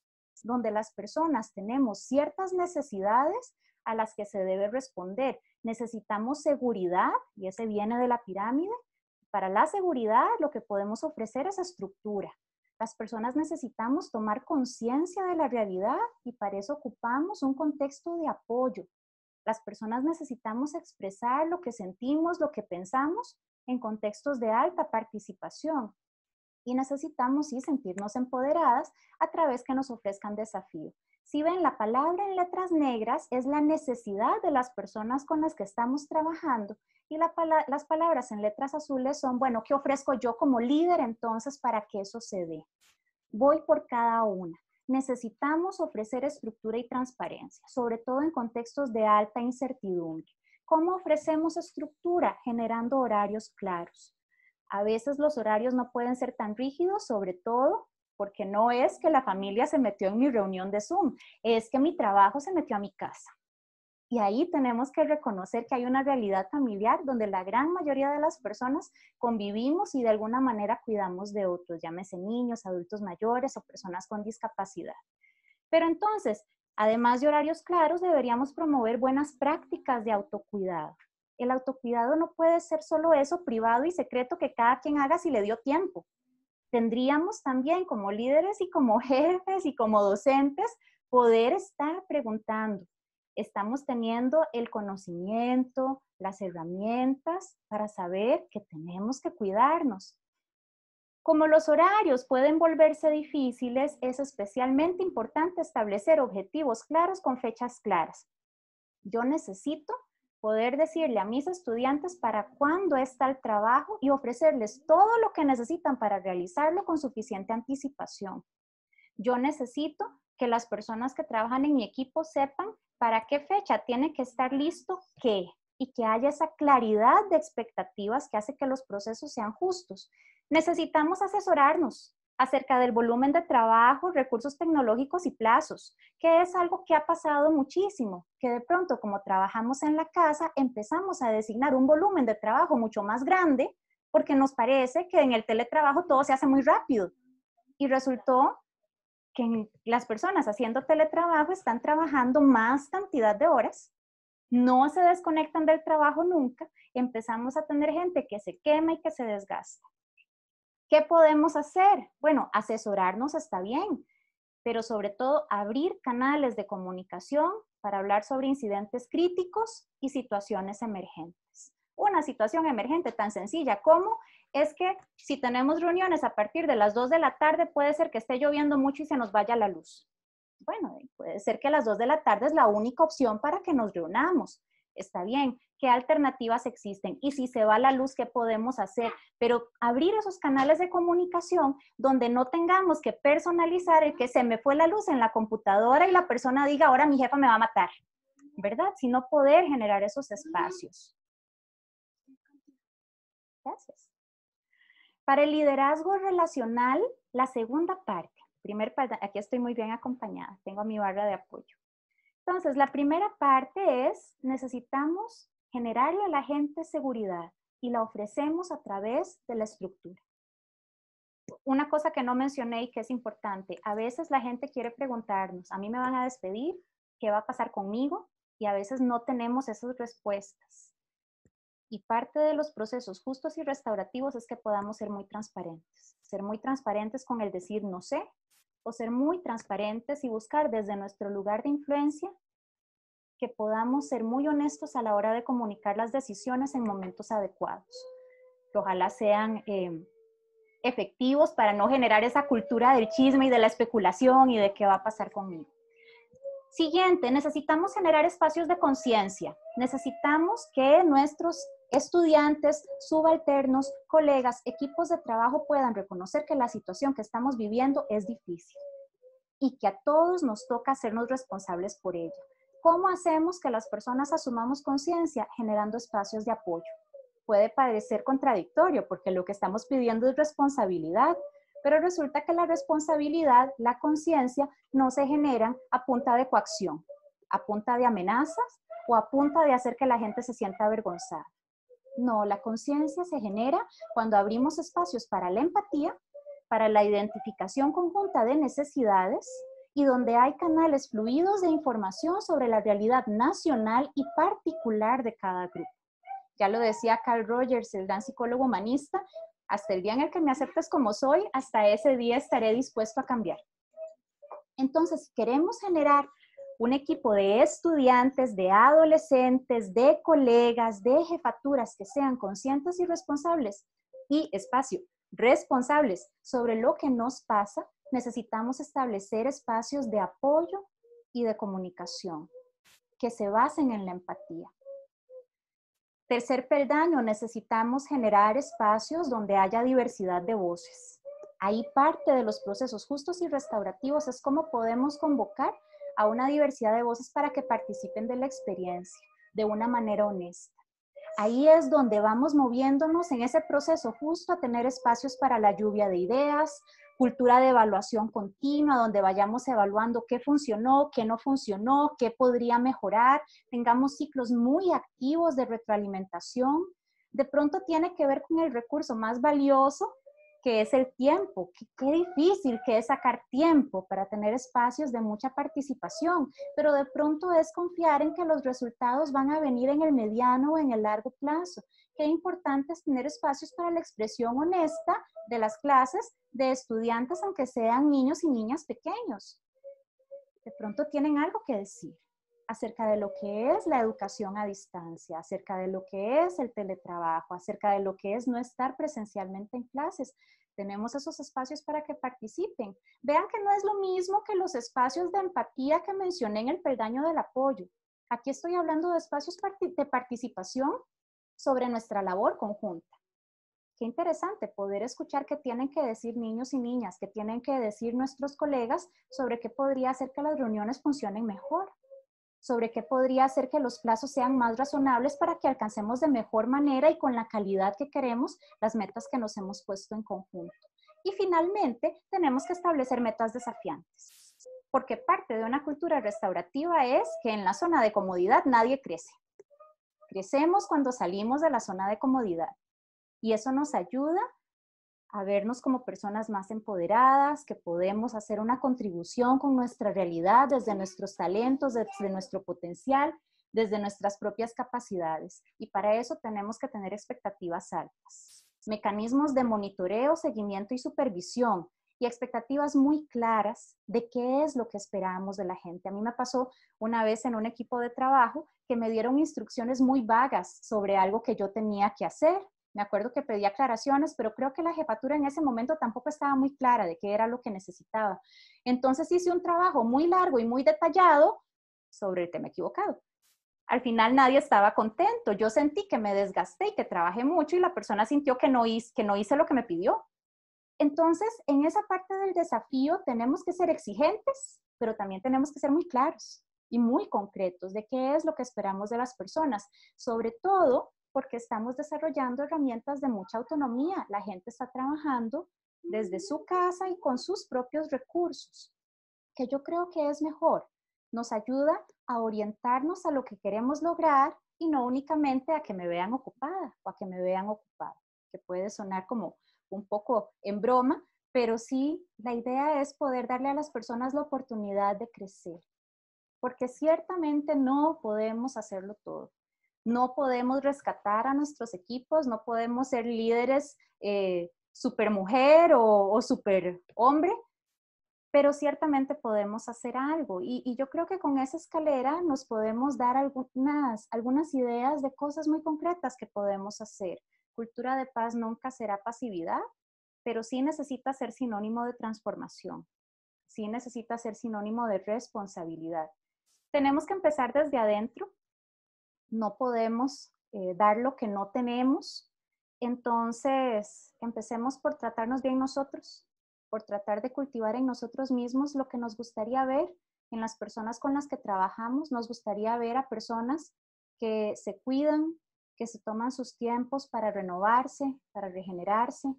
donde las personas tenemos ciertas necesidades a las que se debe responder. Necesitamos seguridad, y ese viene de la pirámide. Para la seguridad lo que podemos ofrecer es estructura. Las personas necesitamos tomar conciencia de la realidad y para eso ocupamos un contexto de apoyo. Las personas necesitamos expresar lo que sentimos, lo que pensamos en contextos de alta participación y necesitamos sí sentirnos empoderadas a través que nos ofrezcan desafío. Si ven, la palabra en letras negras es la necesidad de las personas con las que estamos trabajando y las palabras en letras azules son, bueno, ¿qué ofrezco yo como líder entonces para que eso se dé? Voy por cada una. Necesitamos ofrecer estructura y transparencia, sobre todo en contextos de alta incertidumbre. ¿Cómo ofrecemos estructura? Generando horarios claros. A veces los horarios no pueden ser tan rígidos, sobre todo porque no es que la familia se metió en mi reunión de Zoom, es que mi trabajo se metió a mi casa. Y ahí tenemos que reconocer que hay una realidad familiar donde la gran mayoría de las personas convivimos y de alguna manera cuidamos de otros, llámese niños, adultos mayores o personas con discapacidad. Pero entonces, Además de horarios claros, deberíamos promover buenas prácticas de autocuidado. El autocuidado no puede ser solo eso privado y secreto que cada quien haga si le dio tiempo. Tendríamos también como líderes y como (laughs) jefes y como docentes poder estar preguntando, ¿estamos teniendo el conocimiento, las herramientas para saber que tenemos que cuidarnos? Como los horarios pueden volverse difíciles, es especialmente importante establecer objetivos claros con fechas claras. Yo necesito poder decirle a mis estudiantes para cuándo está el trabajo y ofrecerles todo lo que necesitan para realizarlo con suficiente anticipación. Yo necesito que las personas que trabajan en mi equipo sepan para qué fecha tiene que estar listo qué y que haya esa claridad de expectativas que hace que los procesos sean justos. Necesitamos asesorarnos acerca del volumen de trabajo, recursos tecnológicos y plazos, que es algo que ha pasado muchísimo, que de pronto como trabajamos en la casa empezamos a designar un volumen de trabajo mucho más grande porque nos parece que en el teletrabajo todo se hace muy rápido. Y resultó que las personas haciendo teletrabajo están trabajando más cantidad de horas, no se desconectan del trabajo nunca, empezamos a tener gente que se quema y que se desgasta. ¿Qué podemos hacer? Bueno, asesorarnos está bien, pero sobre todo abrir canales de comunicación para hablar sobre incidentes críticos y situaciones emergentes. Una situación emergente tan sencilla como es que si tenemos reuniones a partir de las 2 de la tarde, puede ser que esté lloviendo mucho y se nos vaya la luz. Bueno, puede ser que a las 2 de la tarde es la única opción para que nos reunamos. Está bien, qué alternativas existen y si se va la luz, qué podemos hacer. Pero abrir esos canales de comunicación donde no tengamos que personalizar el que se me fue la luz en la computadora y la persona diga, ahora mi jefa me va a matar, ¿verdad? Sino poder generar esos espacios. Gracias. Para el liderazgo relacional, la segunda parte, primer, aquí estoy muy bien acompañada, tengo mi barra de apoyo. Entonces, la primera parte es, necesitamos generarle a la gente seguridad y la ofrecemos a través de la estructura. Una cosa que no mencioné y que es importante, a veces la gente quiere preguntarnos, a mí me van a despedir, ¿qué va a pasar conmigo? Y a veces no tenemos esas respuestas. Y parte de los procesos justos y restaurativos es que podamos ser muy transparentes. Ser muy transparentes con el decir no sé o ser muy transparentes y buscar desde nuestro lugar de influencia que podamos ser muy honestos a la hora de comunicar las decisiones en momentos adecuados. Que ojalá sean eh, efectivos para no generar esa cultura del chisme y de la especulación y de qué va a pasar conmigo. Siguiente, necesitamos generar espacios de conciencia. Necesitamos que nuestros estudiantes, subalternos, colegas, equipos de trabajo puedan reconocer que la situación que estamos viviendo es difícil y que a todos nos toca hacernos responsables por ella. ¿Cómo hacemos que las personas asumamos conciencia generando espacios de apoyo? Puede parecer contradictorio porque lo que estamos pidiendo es responsabilidad, pero resulta que la responsabilidad, la conciencia, no se generan a punta de coacción, a punta de amenazas o a punta de hacer que la gente se sienta avergonzada. No, la conciencia se genera cuando abrimos espacios para la empatía, para la identificación conjunta de necesidades, y donde hay canales fluidos de información sobre la realidad nacional y particular de cada grupo. Ya lo decía Carl Rogers, el gran psicólogo humanista, hasta el día en el que me aceptes como soy, hasta ese día estaré dispuesto a cambiar. Entonces, queremos generar un equipo de estudiantes, de adolescentes, de colegas, de jefaturas que sean conscientes y responsables y espacio, responsables sobre lo que nos pasa, necesitamos establecer espacios de apoyo y de comunicación que se basen en la empatía. Tercer peldaño, necesitamos generar espacios donde haya diversidad de voces. Ahí parte de los procesos justos y restaurativos es cómo podemos convocar a una diversidad de voces para que participen de la experiencia de una manera honesta. Ahí es donde vamos moviéndonos en ese proceso justo a tener espacios para la lluvia de ideas, cultura de evaluación continua, donde vayamos evaluando qué funcionó, qué no funcionó, qué podría mejorar, tengamos ciclos muy activos de retroalimentación. De pronto tiene que ver con el recurso más valioso que es el tiempo. Qué, difícil que es sacar tiempo para tener espacios de mucha participación, pero de pronto es confiar en que los resultados van a venir en el mediano o en el largo plazo. Qué importante es tener espacios para la expresión honesta de las clases de estudiantes, aunque sean niños y niñas pequeños. De pronto tienen algo que decir acerca de lo que es la educación a distancia, acerca de lo que es el teletrabajo, acerca de lo que es no estar presencialmente en clases. Tenemos esos espacios para que participen. Vean que no es lo mismo que los espacios de empatía que mencioné en el peldaño del apoyo. Aquí estoy hablando de espacios de participación sobre nuestra labor conjunta. Qué interesante poder escuchar qué tienen que decir niños y niñas, qué tienen que decir nuestros colegas sobre qué podría hacer que las reuniones funcionen mejor. Sobre qué podría hacer que los plazos sean más razonables para que alcancemos de mejor manera y con la calidad que queremos las metas que nos hemos puesto en conjunto. Y finalmente, tenemos que establecer metas desafiantes, porque parte de una cultura restaurativa es que en la zona de comodidad nadie crece. Crecemos cuando salimos de la zona de comodidad y eso nos ayuda a vernos como personas más empoderadas, que podemos hacer una contribución con nuestra realidad desde nuestros talentos, desde nuestro potencial, desde nuestras propias capacidades. Y para eso tenemos que tener expectativas altas. Mecanismos de monitoreo, seguimiento y supervisión y expectativas muy claras de qué es lo que esperamos de la gente. A mí me pasó una vez en un equipo de trabajo que me dieron instrucciones muy vagas sobre algo que yo tenía que hacer me acuerdo que pedí aclaraciones, pero creo que la jefatura en ese momento tampoco estaba muy clara de qué era lo que necesitaba. Entonces hice un trabajo muy largo y muy detallado sobre el tema equivocado. Al final nadie estaba contento. Yo sentí que me desgasté y que trabajé mucho y la persona sintió que no hice, que no hice lo que me pidió. Entonces, en esa parte del desafío tenemos que ser exigentes, pero también tenemos que ser muy claros y muy concretos de qué es lo que esperamos de las personas, sobre todo porque estamos desarrollando herramientas de mucha autonomía. La gente está trabajando desde su casa y con sus propios recursos, que yo creo que es mejor. Nos ayuda a orientarnos a lo que queremos lograr y no únicamente a que me vean ocupada o a que me vean ocupada, que puede sonar como un poco en broma, pero sí la idea es poder darle a las personas la oportunidad de crecer, porque ciertamente no podemos hacerlo todo no podemos rescatar a nuestros equipos, no podemos ser líderes eh, super mujer o, super hombre, pero ciertamente podemos hacer algo. Y, yo creo que con esa escalera nos podemos dar algunas ideas de cosas muy concretas que podemos hacer. Cultura de paz nunca será pasividad, pero sí necesita ser sinónimo de transformación, sí necesita ser sinónimo de responsabilidad. Tenemos que empezar desde adentro, no podemos eh, dar lo que no tenemos. Entonces, empecemos por tratarnos bien nosotros, por tratar de cultivar en nosotros mismos lo que nos gustaría ver en las personas con las que trabajamos. Nos gustaría ver a personas que se cuidan, que se toman sus tiempos para renovarse, para regenerarse.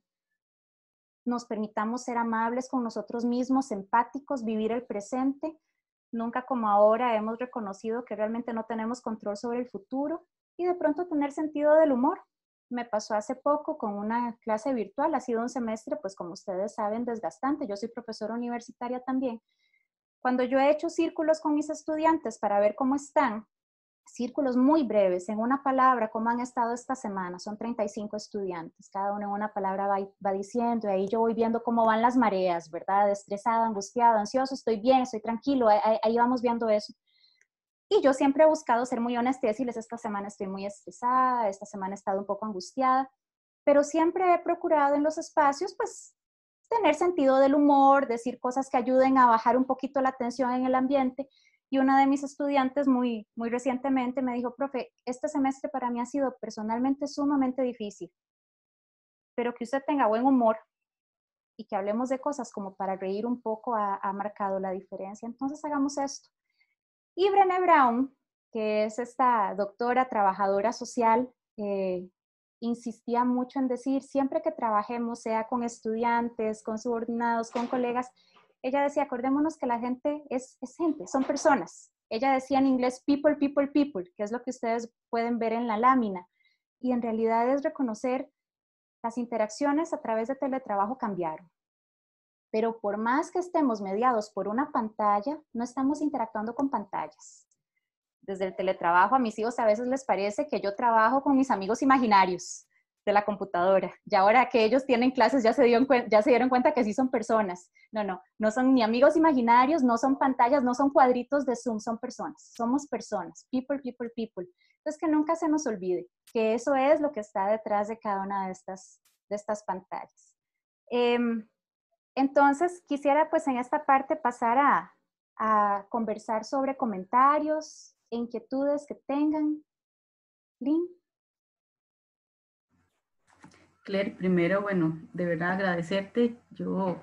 Nos permitamos ser amables con nosotros mismos, empáticos, vivir el presente Nunca como ahora hemos reconocido que realmente no tenemos control sobre el futuro y de pronto tener sentido del humor. Me pasó hace poco con una clase virtual, ha sido un semestre, pues como ustedes saben, desgastante. Yo soy profesora universitaria también. Cuando yo he hecho círculos con mis estudiantes para ver cómo están, círculos muy breves, en una palabra, cómo han estado esta semana. Son 35 estudiantes, cada uno en una palabra va, diciendo, y ahí yo voy viendo cómo van las mareas, ¿verdad? Estresado, angustiado, ansioso, estoy bien, estoy tranquilo, ahí, vamos viendo eso. Y yo siempre he buscado ser muy honesta y decirles, esta semana estoy muy estresada, esta semana he estado un poco angustiada, pero siempre he procurado en los espacios, pues, tener sentido del humor, decir cosas que ayuden a bajar un poquito la tensión en el ambiente y una de mis estudiantes muy, muy recientemente me dijo, profe, este semestre para mí ha sido personalmente sumamente difícil, pero que usted tenga buen humor y que hablemos de cosas como para reír un poco ha, marcado la diferencia. Entonces hagamos esto. Y Brené Brown, que es esta doctora trabajadora social, eh, insistía mucho en decir, siempre que trabajemos, sea con estudiantes, con subordinados, con colegas, ella decía, acordémonos que la gente es, gente, son personas. Ella decía en inglés, people, people, people, que es lo que ustedes pueden ver en la lámina. Y en realidad es reconocer las interacciones a través de teletrabajo cambiaron. Pero por más que estemos mediados por una pantalla, no estamos interactuando con pantallas. Desde el teletrabajo a mis hijos a veces les parece que yo trabajo con mis amigos imaginarios de la computadora. Y ahora que ellos tienen clases ya se, dieron ya se dieron cuenta que sí son personas. No, no, no son ni amigos imaginarios, no son pantallas, no son cuadritos de Zoom, son personas. Somos personas, people, people, people. Entonces que nunca se nos olvide que eso es lo que está detrás de cada una de estas, de estas pantallas. Em, entonces quisiera pues en esta parte pasar a, a conversar sobre comentarios, inquietudes que tengan. Lynn. Claire, primero, bueno, de verdad agradecerte. Yo,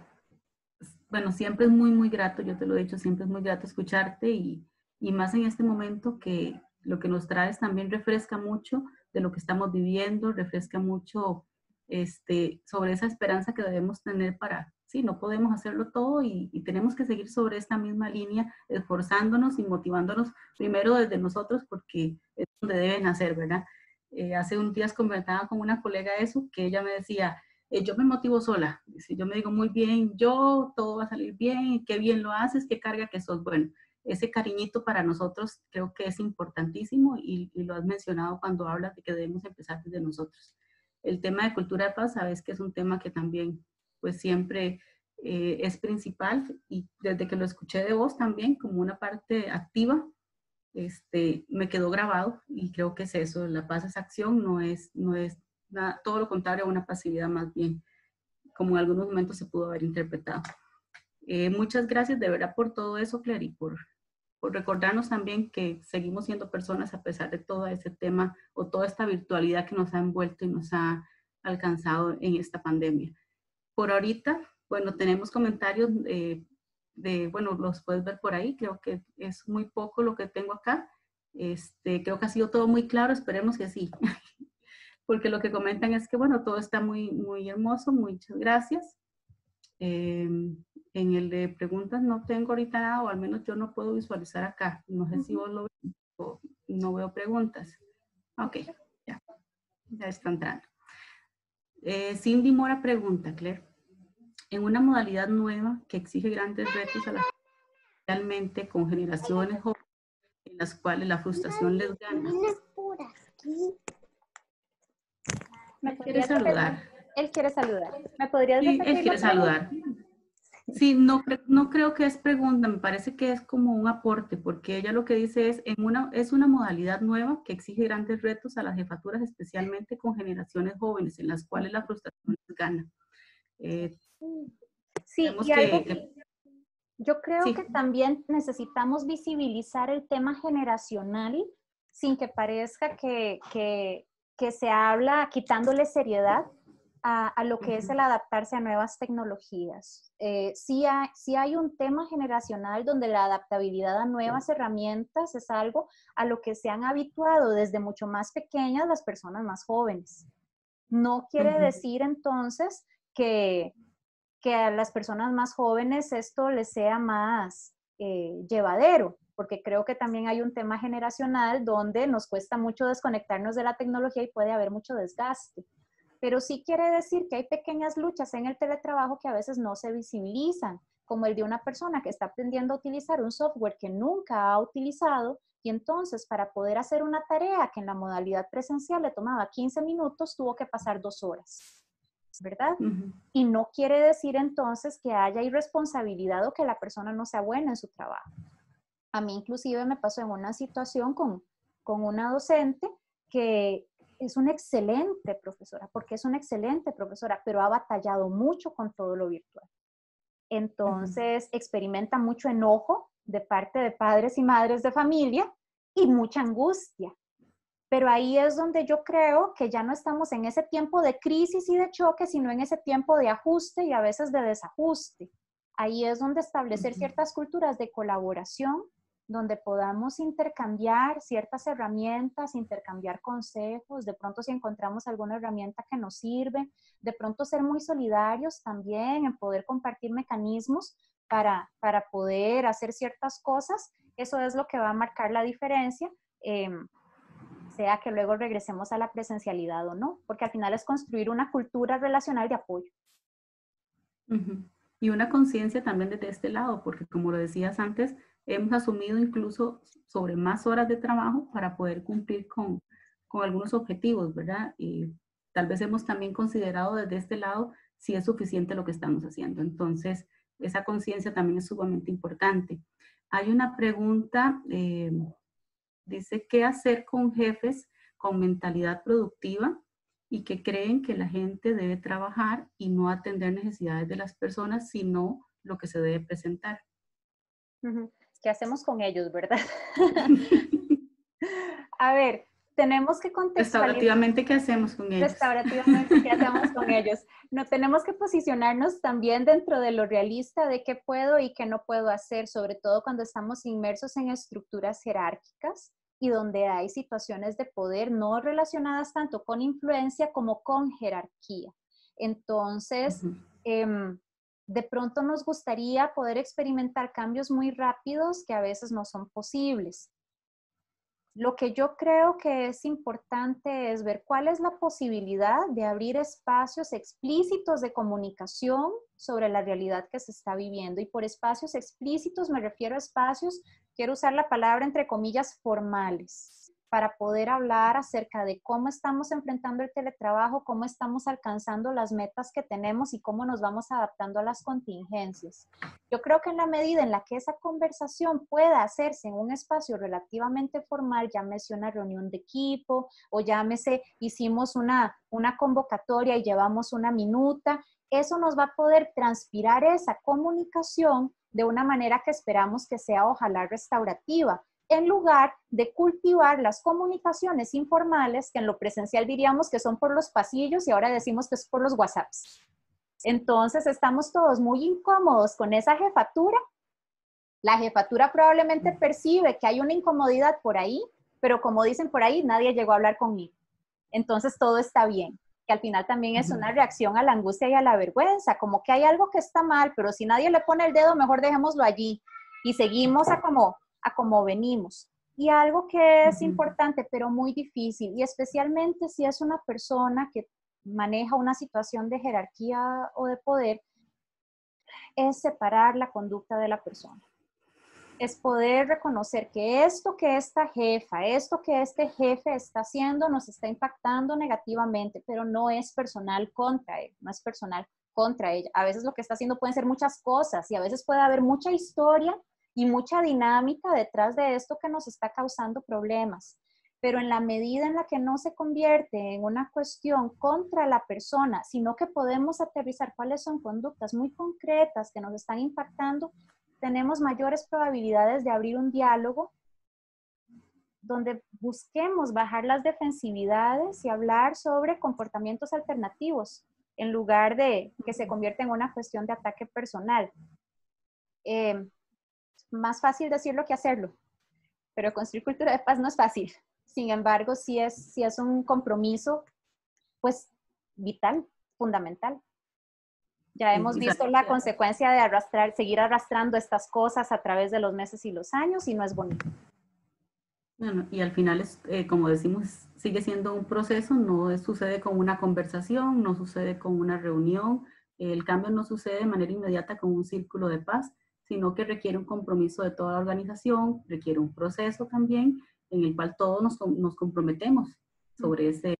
bueno, siempre es muy, muy grato, yo te lo he dicho, siempre es muy grato escucharte y, y más en este momento que lo que nos traes también refresca mucho de lo que estamos viviendo, refresca mucho este, sobre esa esperanza que debemos tener para, sí, no podemos hacerlo todo y, tenemos que seguir sobre esta misma línea, esforzándonos y motivándonos primero desde nosotros porque es donde deben hacer, ¿verdad? Eh, hace un días conversaba con una colega eso, que ella me decía, eh, yo me motivo sola, si yo me digo muy bien, yo, todo va a salir bien, qué bien lo haces, qué carga que sos, bueno, ese cariñito para nosotros creo que es importantísimo y, lo has mencionado cuando hablas de que debemos empezar desde nosotros. El tema de cultura de paz, sabes que es un tema que también pues siempre eh, es principal y desde que lo escuché de vos también como una parte activa, este, me quedó grabado y creo que es eso, la paz es acción, no es, no es nada, todo lo contrario a una pasividad más bien, como en algunos momentos se pudo haber interpretado. Eh, muchas gracias de verdad por todo eso, Clary, por, por recordarnos también que seguimos siendo personas a pesar de todo ese tema o toda esta virtualidad que nos ha envuelto y nos ha alcanzado en esta pandemia. Por ahorita, bueno, tenemos comentarios eh, de, bueno, los puedes ver por ahí, creo que es muy poco lo que tengo acá. Este, creo que ha sido todo muy claro, esperemos que sí. (laughs) Porque lo que comentan es que, bueno, todo está muy, muy hermoso, muchas gracias. Eh, en el de preguntas no tengo ahorita nada, o al menos yo no puedo visualizar acá. No sé si vos lo ves, no veo preguntas. Ok, ya, ya está entrando. Eh, Cindy Mora pregunta, Claire, en una modalidad nueva que exige grandes retos a la realmente con generaciones jóvenes en las cuales la frustración les gana. ¿Me quiere saludar? Él quiere saludar. ¿Me podrías sí, Él quiere saludar. Sí, no, no creo que es pregunta, me parece que es como un aporte, porque ella lo que dice es, en una, es una modalidad nueva que exige grandes retos a las jefaturas, especialmente con generaciones jóvenes, en las cuales la frustración gana. Eh, sí, y algo, yo creo que también necesitamos visibilizar el tema generacional sin que parezca que, que, que se habla quitándole seriedad a, lo que es el adaptarse a nuevas tecnologías. Eh, sí, hay, un tema generacional donde la adaptabilidad a nuevas herramientas es algo a lo que se han habituado desde mucho más pequeñas las personas más jóvenes. No quiere decir entonces que, que a las personas más jóvenes esto les sea más eh, llevadero, porque creo que también hay un tema generacional donde nos cuesta mucho desconectarnos de la tecnología y puede haber mucho desgaste pero sí quiere decir que hay pequeñas luchas en el teletrabajo que a veces no se visibilizan, como el de una persona que está aprendiendo a utilizar un software que nunca ha utilizado y entonces para poder hacer una tarea que en la modalidad presencial le tomaba 15 minutos, tuvo que pasar dos horas. ¿Verdad? Y no quiere decir entonces que haya irresponsabilidad o que la persona no sea buena en su trabajo. A mí inclusive me pasó en una situación con, con una docente que es una excelente profesora, porque es una excelente profesora, pero ha batallado mucho con todo lo virtual. Entonces, experimenta mucho enojo de parte de padres y madres de familia y mucha angustia. Pero ahí es donde yo creo que ya no estamos en ese tiempo de crisis y de choque, sino en ese tiempo de ajuste y a veces de desajuste. Ahí es donde establecer ciertas culturas de colaboración donde podamos intercambiar ciertas herramientas, intercambiar consejos, de pronto si encontramos alguna herramienta que nos sirve, de pronto ser muy solidarios también en poder compartir mecanismos para, para poder hacer ciertas cosas, eso es lo que va a marcar la diferencia. Em, sea que luego regresemos a la presencialidad o no, porque al final es construir una cultura relacional de apoyo. Y una conciencia también desde este lado, porque como lo decías antes, hemos asumido incluso sobre más horas de trabajo para poder cumplir con, con algunos objetivos, ¿verdad? Y tal vez hemos también considerado desde este lado si es suficiente lo que estamos haciendo. Entonces, esa conciencia también es sumamente importante. Hay una pregunta, eh, dice, ¿qué hacer con jefes con mentalidad productiva y que creen que la gente debe trabajar y no atender necesidades de las personas, sino lo que se debe presentar? ¿qué hacemos con ellos, verdad? (laughs) (laughs) a ver, tenemos que contextualizar. Restaurativamente, ¿qué hacemos con ellos? Restaurativamente, ¿qué (laughs) hacemos con ellos? No tenemos que posicionarnos también dentro de lo realista de qué puedo y qué no puedo hacer, sobre todo cuando estamos inmersos en estructuras jerárquicas y donde hay situaciones de poder no relacionadas tanto con influencia como con jerarquía. Entonces, em, de pronto nos gustaría poder experimentar cambios muy rápidos que a veces no son posibles. Lo que yo creo que es importante es ver cuál es la posibilidad de abrir espacios explícitos de comunicación sobre la realidad que se está viviendo. Y por espacios explícitos me refiero a espacios, quiero usar la palabra entre comillas, formales para poder hablar acerca de cómo estamos enfrentando el teletrabajo, cómo estamos alcanzando las metas que tenemos y cómo nos vamos adaptando a las contingencias. Yo creo que en la medida en la que esa conversación pueda hacerse en un espacio relativamente formal, llámese una reunión de equipo o llámese hicimos una, una convocatoria y llevamos una minuta, eso nos va a poder transpirar esa comunicación de una manera que esperamos que sea ojalá restaurativa, en lugar de cultivar las comunicaciones informales, que en lo presencial diríamos que son por los pasillos y ahora decimos que es por los WhatsApps. Entonces estamos todos muy incómodos con esa jefatura. La jefatura probablemente percibe que hay una incomodidad por ahí, pero como dicen por ahí, nadie llegó a hablar conmigo. Entonces todo está bien, que al final también es una reacción a la angustia y a la vergüenza, como que hay algo que está mal, pero si nadie le pone el dedo, mejor dejémoslo allí y seguimos a como a cómo venimos. Y algo que es importante, pero muy difícil, y especialmente si es una persona que maneja una situación de jerarquía o de poder, es separar la conducta de la persona. Es poder reconocer que esto que esta jefa, esto que este jefe está haciendo nos está impactando negativamente, pero no es personal contra él, no es personal contra ella. A veces lo que está haciendo pueden ser muchas cosas y a veces puede haber mucha historia y mucha dinámica detrás de esto que nos está causando problemas. Pero en la medida en la que no se convierte en una cuestión contra la persona, sino que podemos aterrizar cuáles son conductas muy concretas que nos están impactando, tenemos mayores probabilidades de abrir un diálogo donde busquemos bajar las defensividades y hablar sobre comportamientos alternativos en lugar de que se convierta en una cuestión de ataque personal. Eh, más fácil decirlo que hacerlo, pero construir cultura de paz no es fácil. Sin embargo, sí es, sí es un compromiso, pues, vital, fundamental. Ya hemos visto la consecuencia de arrastrar, seguir arrastrando estas cosas a través de los meses y los años y no es bonito. Bueno, y al final, es, eh, como decimos, sigue siendo un proceso, no sucede con una conversación, no sucede con una reunión, el cambio no sucede de manera inmediata con un círculo de paz, sino que requiere un compromiso de toda la organización, requiere un proceso también en el cual todos nos, nos comprometemos sobre ese,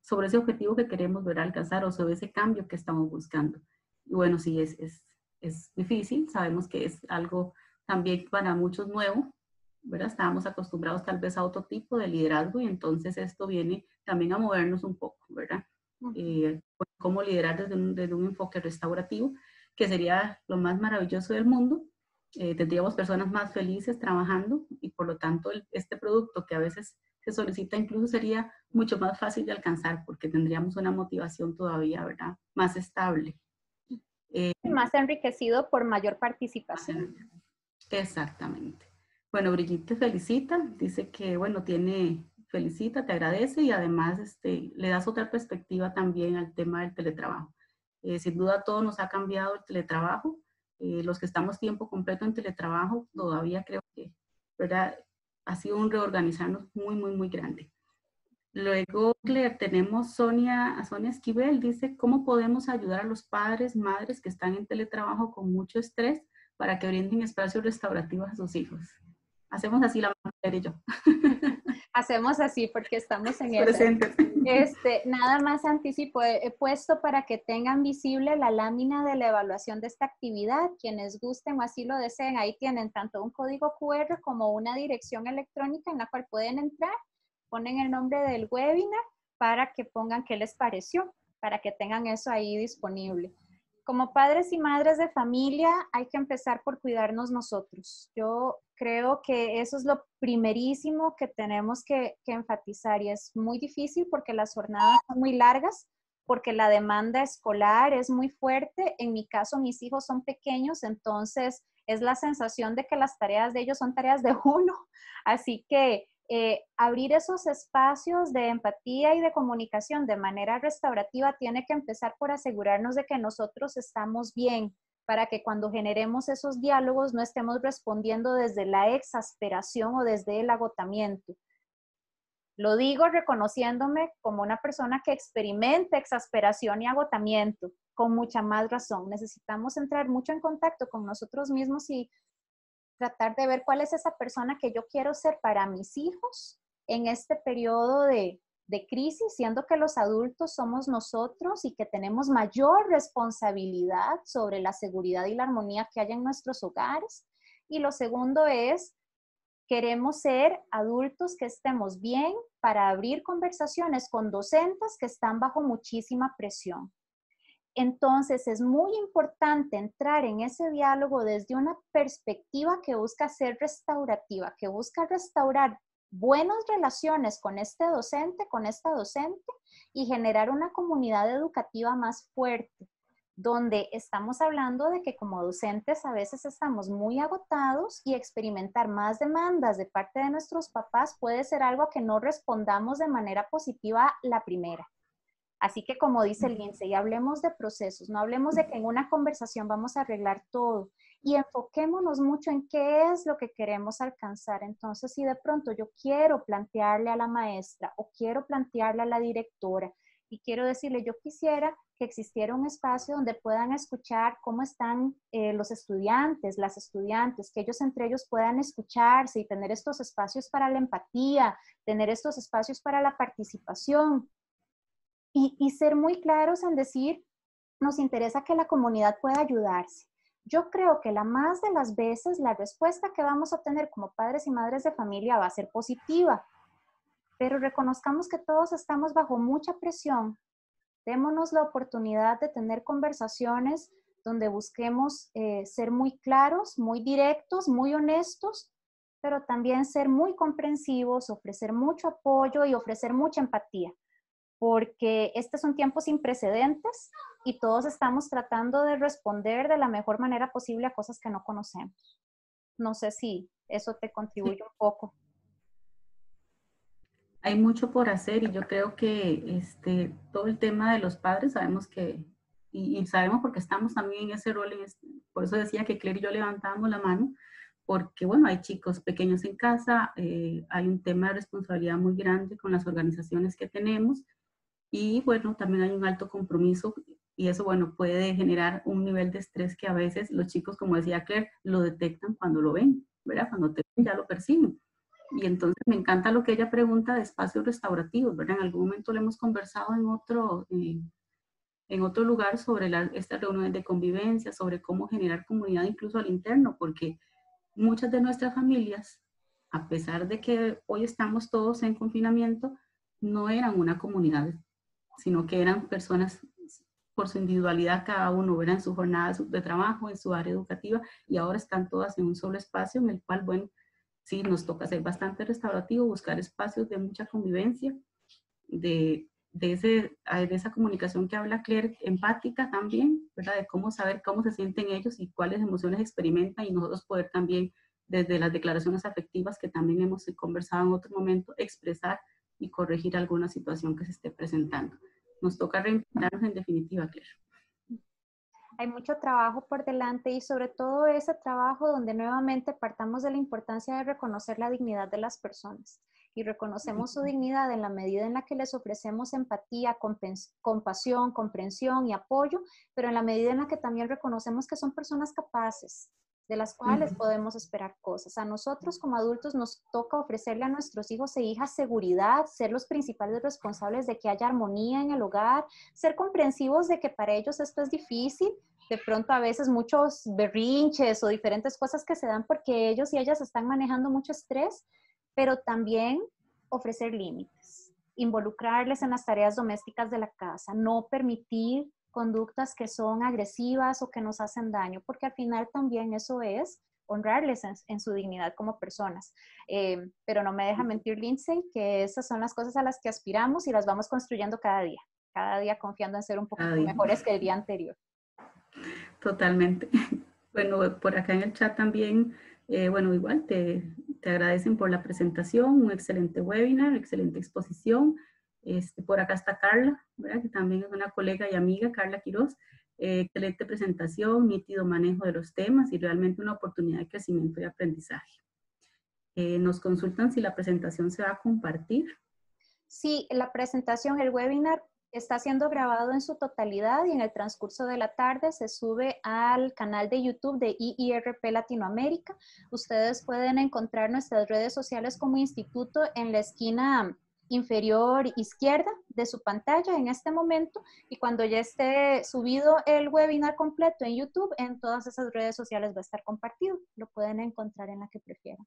sobre ese objetivo que queremos ver alcanzar o sobre ese cambio que estamos buscando. Y bueno, sí, es, es, es difícil, sabemos que es algo también para muchos nuevo, ¿verdad? Estábamos acostumbrados tal vez a otro tipo de liderazgo y entonces esto viene también a movernos un poco, ¿verdad? Eh, cómo liderar desde un, desde un enfoque restaurativo que sería lo más maravilloso del mundo. Eh, tendríamos personas más felices trabajando y por lo tanto este producto que a veces se solicita incluso sería mucho más fácil de alcanzar porque tendríamos una motivación todavía, ¿verdad? Más estable. Eh, más enriquecido por mayor participación. Exactamente. Bueno, Brigitte felicita, dice que, bueno, tiene, felicita, te agradece y además este, le das otra perspectiva también al tema del teletrabajo. Eh, sin duda todo nos ha cambiado el teletrabajo. Eh, los que estamos tiempo completo en teletrabajo, todavía creo que ¿verdad? ha sido un reorganizarnos muy, muy, muy grande. Luego, Claire, tenemos Sonia, a Sonia Esquivel, dice, ¿cómo podemos ayudar a los padres, madres que están en teletrabajo con mucho estrés para que brinden espacios restaurativos a sus hijos? Hacemos así la mujer y yo. (laughs) Hacemos así porque estamos en eso. Este, nada más anticipo, he puesto para que tengan visible la lámina de la evaluación de esta actividad. Quienes gusten o así lo deseen, ahí tienen tanto un código QR como una dirección electrónica en la cual pueden entrar, ponen el nombre del webinar para que pongan qué les pareció, para que tengan eso ahí disponible como padres y madres de familia hay que empezar por cuidarnos nosotros. Yo Creo que eso es lo primerísimo que tenemos que, que enfatizar y es muy difícil porque las jornadas son muy largas, porque la demanda escolar es muy fuerte. En mi caso, mis hijos son pequeños, entonces es la sensación de que las tareas de ellos son tareas de uno. (laughs) Así que eh, abrir esos espacios de empatía y de comunicación de manera restaurativa tiene que empezar por asegurarnos de que nosotros estamos bien, para que cuando generemos esos diálogos no estemos respondiendo desde la exasperación o desde el agotamiento. Lo digo reconociéndome como una persona que experimenta exasperación y agotamiento, con mucha más razón. Necesitamos entrar mucho en contacto con nosotros mismos y tratar de ver cuál es esa persona que yo quiero ser para mis hijos en este periodo de, de crisis, siendo que los adultos somos nosotros y que tenemos mayor responsabilidad sobre la seguridad y la armonía que haya en nuestros hogares. Y lo segundo es, queremos ser adultos que estemos bien para abrir conversaciones con docentes que están bajo muchísima presión. Entonces es muy importante entrar en ese diálogo desde una perspectiva que busca ser restaurativa, que busca restaurar buenas relaciones con este docente, con esta docente y generar una comunidad educativa más fuerte, donde estamos hablando de que como docentes a veces estamos muy agotados y experimentar más demandas de parte de nuestros papás puede ser algo que no respondamos de manera positiva la primera. Así que como dice el Lindsay, hablemos de procesos, no hablemos de que en una conversación vamos a arreglar todo y enfoquémonos mucho en qué es lo que queremos alcanzar. Entonces, si de pronto yo quiero plantearle a la maestra o quiero plantearle a la directora y quiero decirle, yo quisiera que existiera un espacio donde puedan escuchar cómo están eh, los estudiantes, las estudiantes, que ellos entre ellos puedan escucharse y tener estos espacios para la empatía, tener estos espacios para la participación y, ser muy claros en decir, nos interesa que la comunidad pueda ayudarse. Yo creo que la más de las veces la respuesta que vamos a obtener como padres y madres de familia va a ser positiva, pero reconozcamos que todos estamos bajo mucha presión. Démonos la oportunidad de tener conversaciones donde busquemos eh, ser muy claros, muy directos, muy honestos, pero también ser muy comprensivos, ofrecer mucho apoyo y ofrecer mucha empatía porque este son tiempos sin precedentes y todos estamos tratando de responder de la mejor manera posible a cosas que no conocemos. No sé si eso te contribuye un poco. Hay mucho por hacer y yo creo que este, todo el tema de los padres, sabemos que, y, sabemos porque estamos también en ese rol, por eso decía que Claire y yo levantábamos la mano, porque bueno, hay chicos pequeños en casa, eh, hay un tema de responsabilidad muy grande con las organizaciones que tenemos y bueno, también hay un alto compromiso y eso, bueno, puede generar un nivel de estrés que a veces los chicos, como decía Claire, lo detectan cuando lo ven, ¿verdad? Cuando te ven ya lo perciben. Y entonces me encanta lo que ella pregunta de espacios restaurativos, ¿verdad? En algún momento le hemos conversado en otro, eh, en otro lugar sobre estas reuniones de convivencia, sobre cómo generar comunidad incluso al interno, porque muchas de nuestras familias, a pesar de que hoy estamos todos en confinamiento, no eran una comunidad sino que eran personas por su individualidad, cada uno era en su jornada de trabajo, en su área educativa, y ahora están todas en un solo espacio en el cual, bueno, sí, nos toca ser bastante restaurativo, buscar espacios de mucha convivencia, de, de, ese, de esa comunicación que habla Claire, empática también, ¿verdad? De cómo saber cómo se sienten ellos y cuáles emociones experimentan y nosotros poder también, desde las declaraciones afectivas que también hemos conversado en otro momento, expresar y corregir alguna situación que se esté presentando. Nos toca reinventarnos en definitiva, Claire. Hay mucho trabajo por delante y sobre todo ese trabajo donde nuevamente partamos de la importancia de reconocer la dignidad de las personas y reconocemos su dignidad en la medida en la que les ofrecemos empatía, compasión, comprensión y apoyo, pero en la medida en la que también reconocemos que son personas capaces, de las cuales podemos esperar cosas. A nosotros como adultos nos toca ofrecerle a nuestros hijos e hijas seguridad, ser los principales responsables de que haya armonía en el hogar, ser comprensivos de que para ellos esto es difícil, de pronto a veces muchos berrinches o diferentes cosas que se dan porque ellos y ellas están manejando mucho estrés, pero también ofrecer límites, involucrarles en las tareas domésticas de la casa, no permitir conductas que son agresivas o que nos hacen daño, porque al final también eso es honrarles en, su dignidad como personas. Eh, pero no me deja mentir Lindsay que esas son las cosas a las que aspiramos y las vamos construyendo cada día, cada día confiando en ser un poco mejores que el día anterior. Totalmente. (laughs) Bueno, por acá en el chat también, eh, bueno, igual te, te, agradecen por la presentación, un excelente webinar, excelente exposición. Este, por acá está Carla, ¿verdad? que también es una colega y amiga, Carla Quiroz. Eh, excelente presentación, nítido manejo de los temas y realmente una oportunidad de crecimiento y aprendizaje. Eh, nos consultan si la presentación se va a compartir. Sí, la presentación, el webinar Está siendo grabado en su totalidad y en el transcurso de la tarde se sube al canal de YouTube de IIRP Latinoamérica. Ustedes pueden encontrar nuestras redes sociales como instituto en la esquina inferior izquierda de su pantalla en este momento y cuando ya esté subido el webinar completo en YouTube, en todas esas redes sociales va a estar compartido. Lo pueden encontrar en la que prefieran.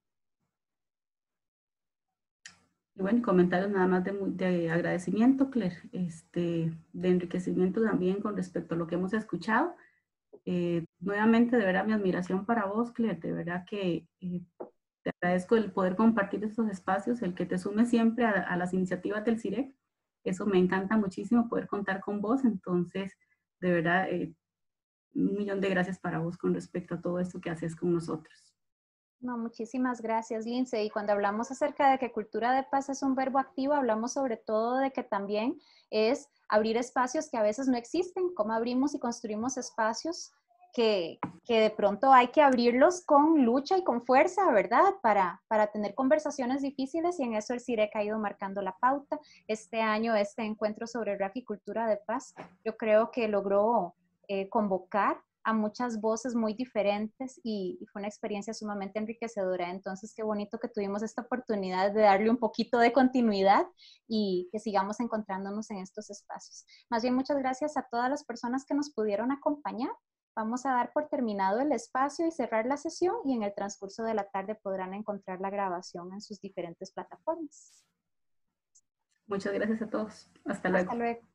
Y bueno, comentarios nada más de, agradecimiento, Claire, este, de enriquecimiento también con respecto a lo que hemos escuchado. Eh, nuevamente, de verdad, mi admiración para vos, Claire, de verdad que eh, te agradezco el poder compartir estos espacios, el que te sume siempre a, las iniciativas del CIREC. Eso me encanta muchísimo poder contar con vos, entonces, de verdad, eh, un millón de gracias para vos con respecto a todo esto que haces con nosotros. No, muchísimas gracias, Lince. Y cuando hablamos acerca de que cultura de paz es un verbo activo, hablamos sobre todo de que también es abrir espacios que a veces no existen, cómo abrimos y construimos espacios que, de pronto hay que abrirlos con lucha y con fuerza, ¿verdad? Para, para tener conversaciones difíciles y en eso el CIREC ha ido marcando la pauta. Este año, este encuentro sobre rap y cultura de paz, yo creo que logró eh, convocar a muchas voces muy diferentes y, fue una experiencia sumamente enriquecedora. Entonces, qué bonito que tuvimos esta oportunidad de darle un poquito de continuidad y que sigamos encontrándonos en estos espacios. Más bien, muchas gracias a todas las personas que nos pudieron acompañar. Vamos a dar por terminado el espacio y cerrar la sesión y en el transcurso de la tarde podrán encontrar la grabación en sus diferentes plataformas. Muchas gracias a todos. Hasta luego. Hasta luego.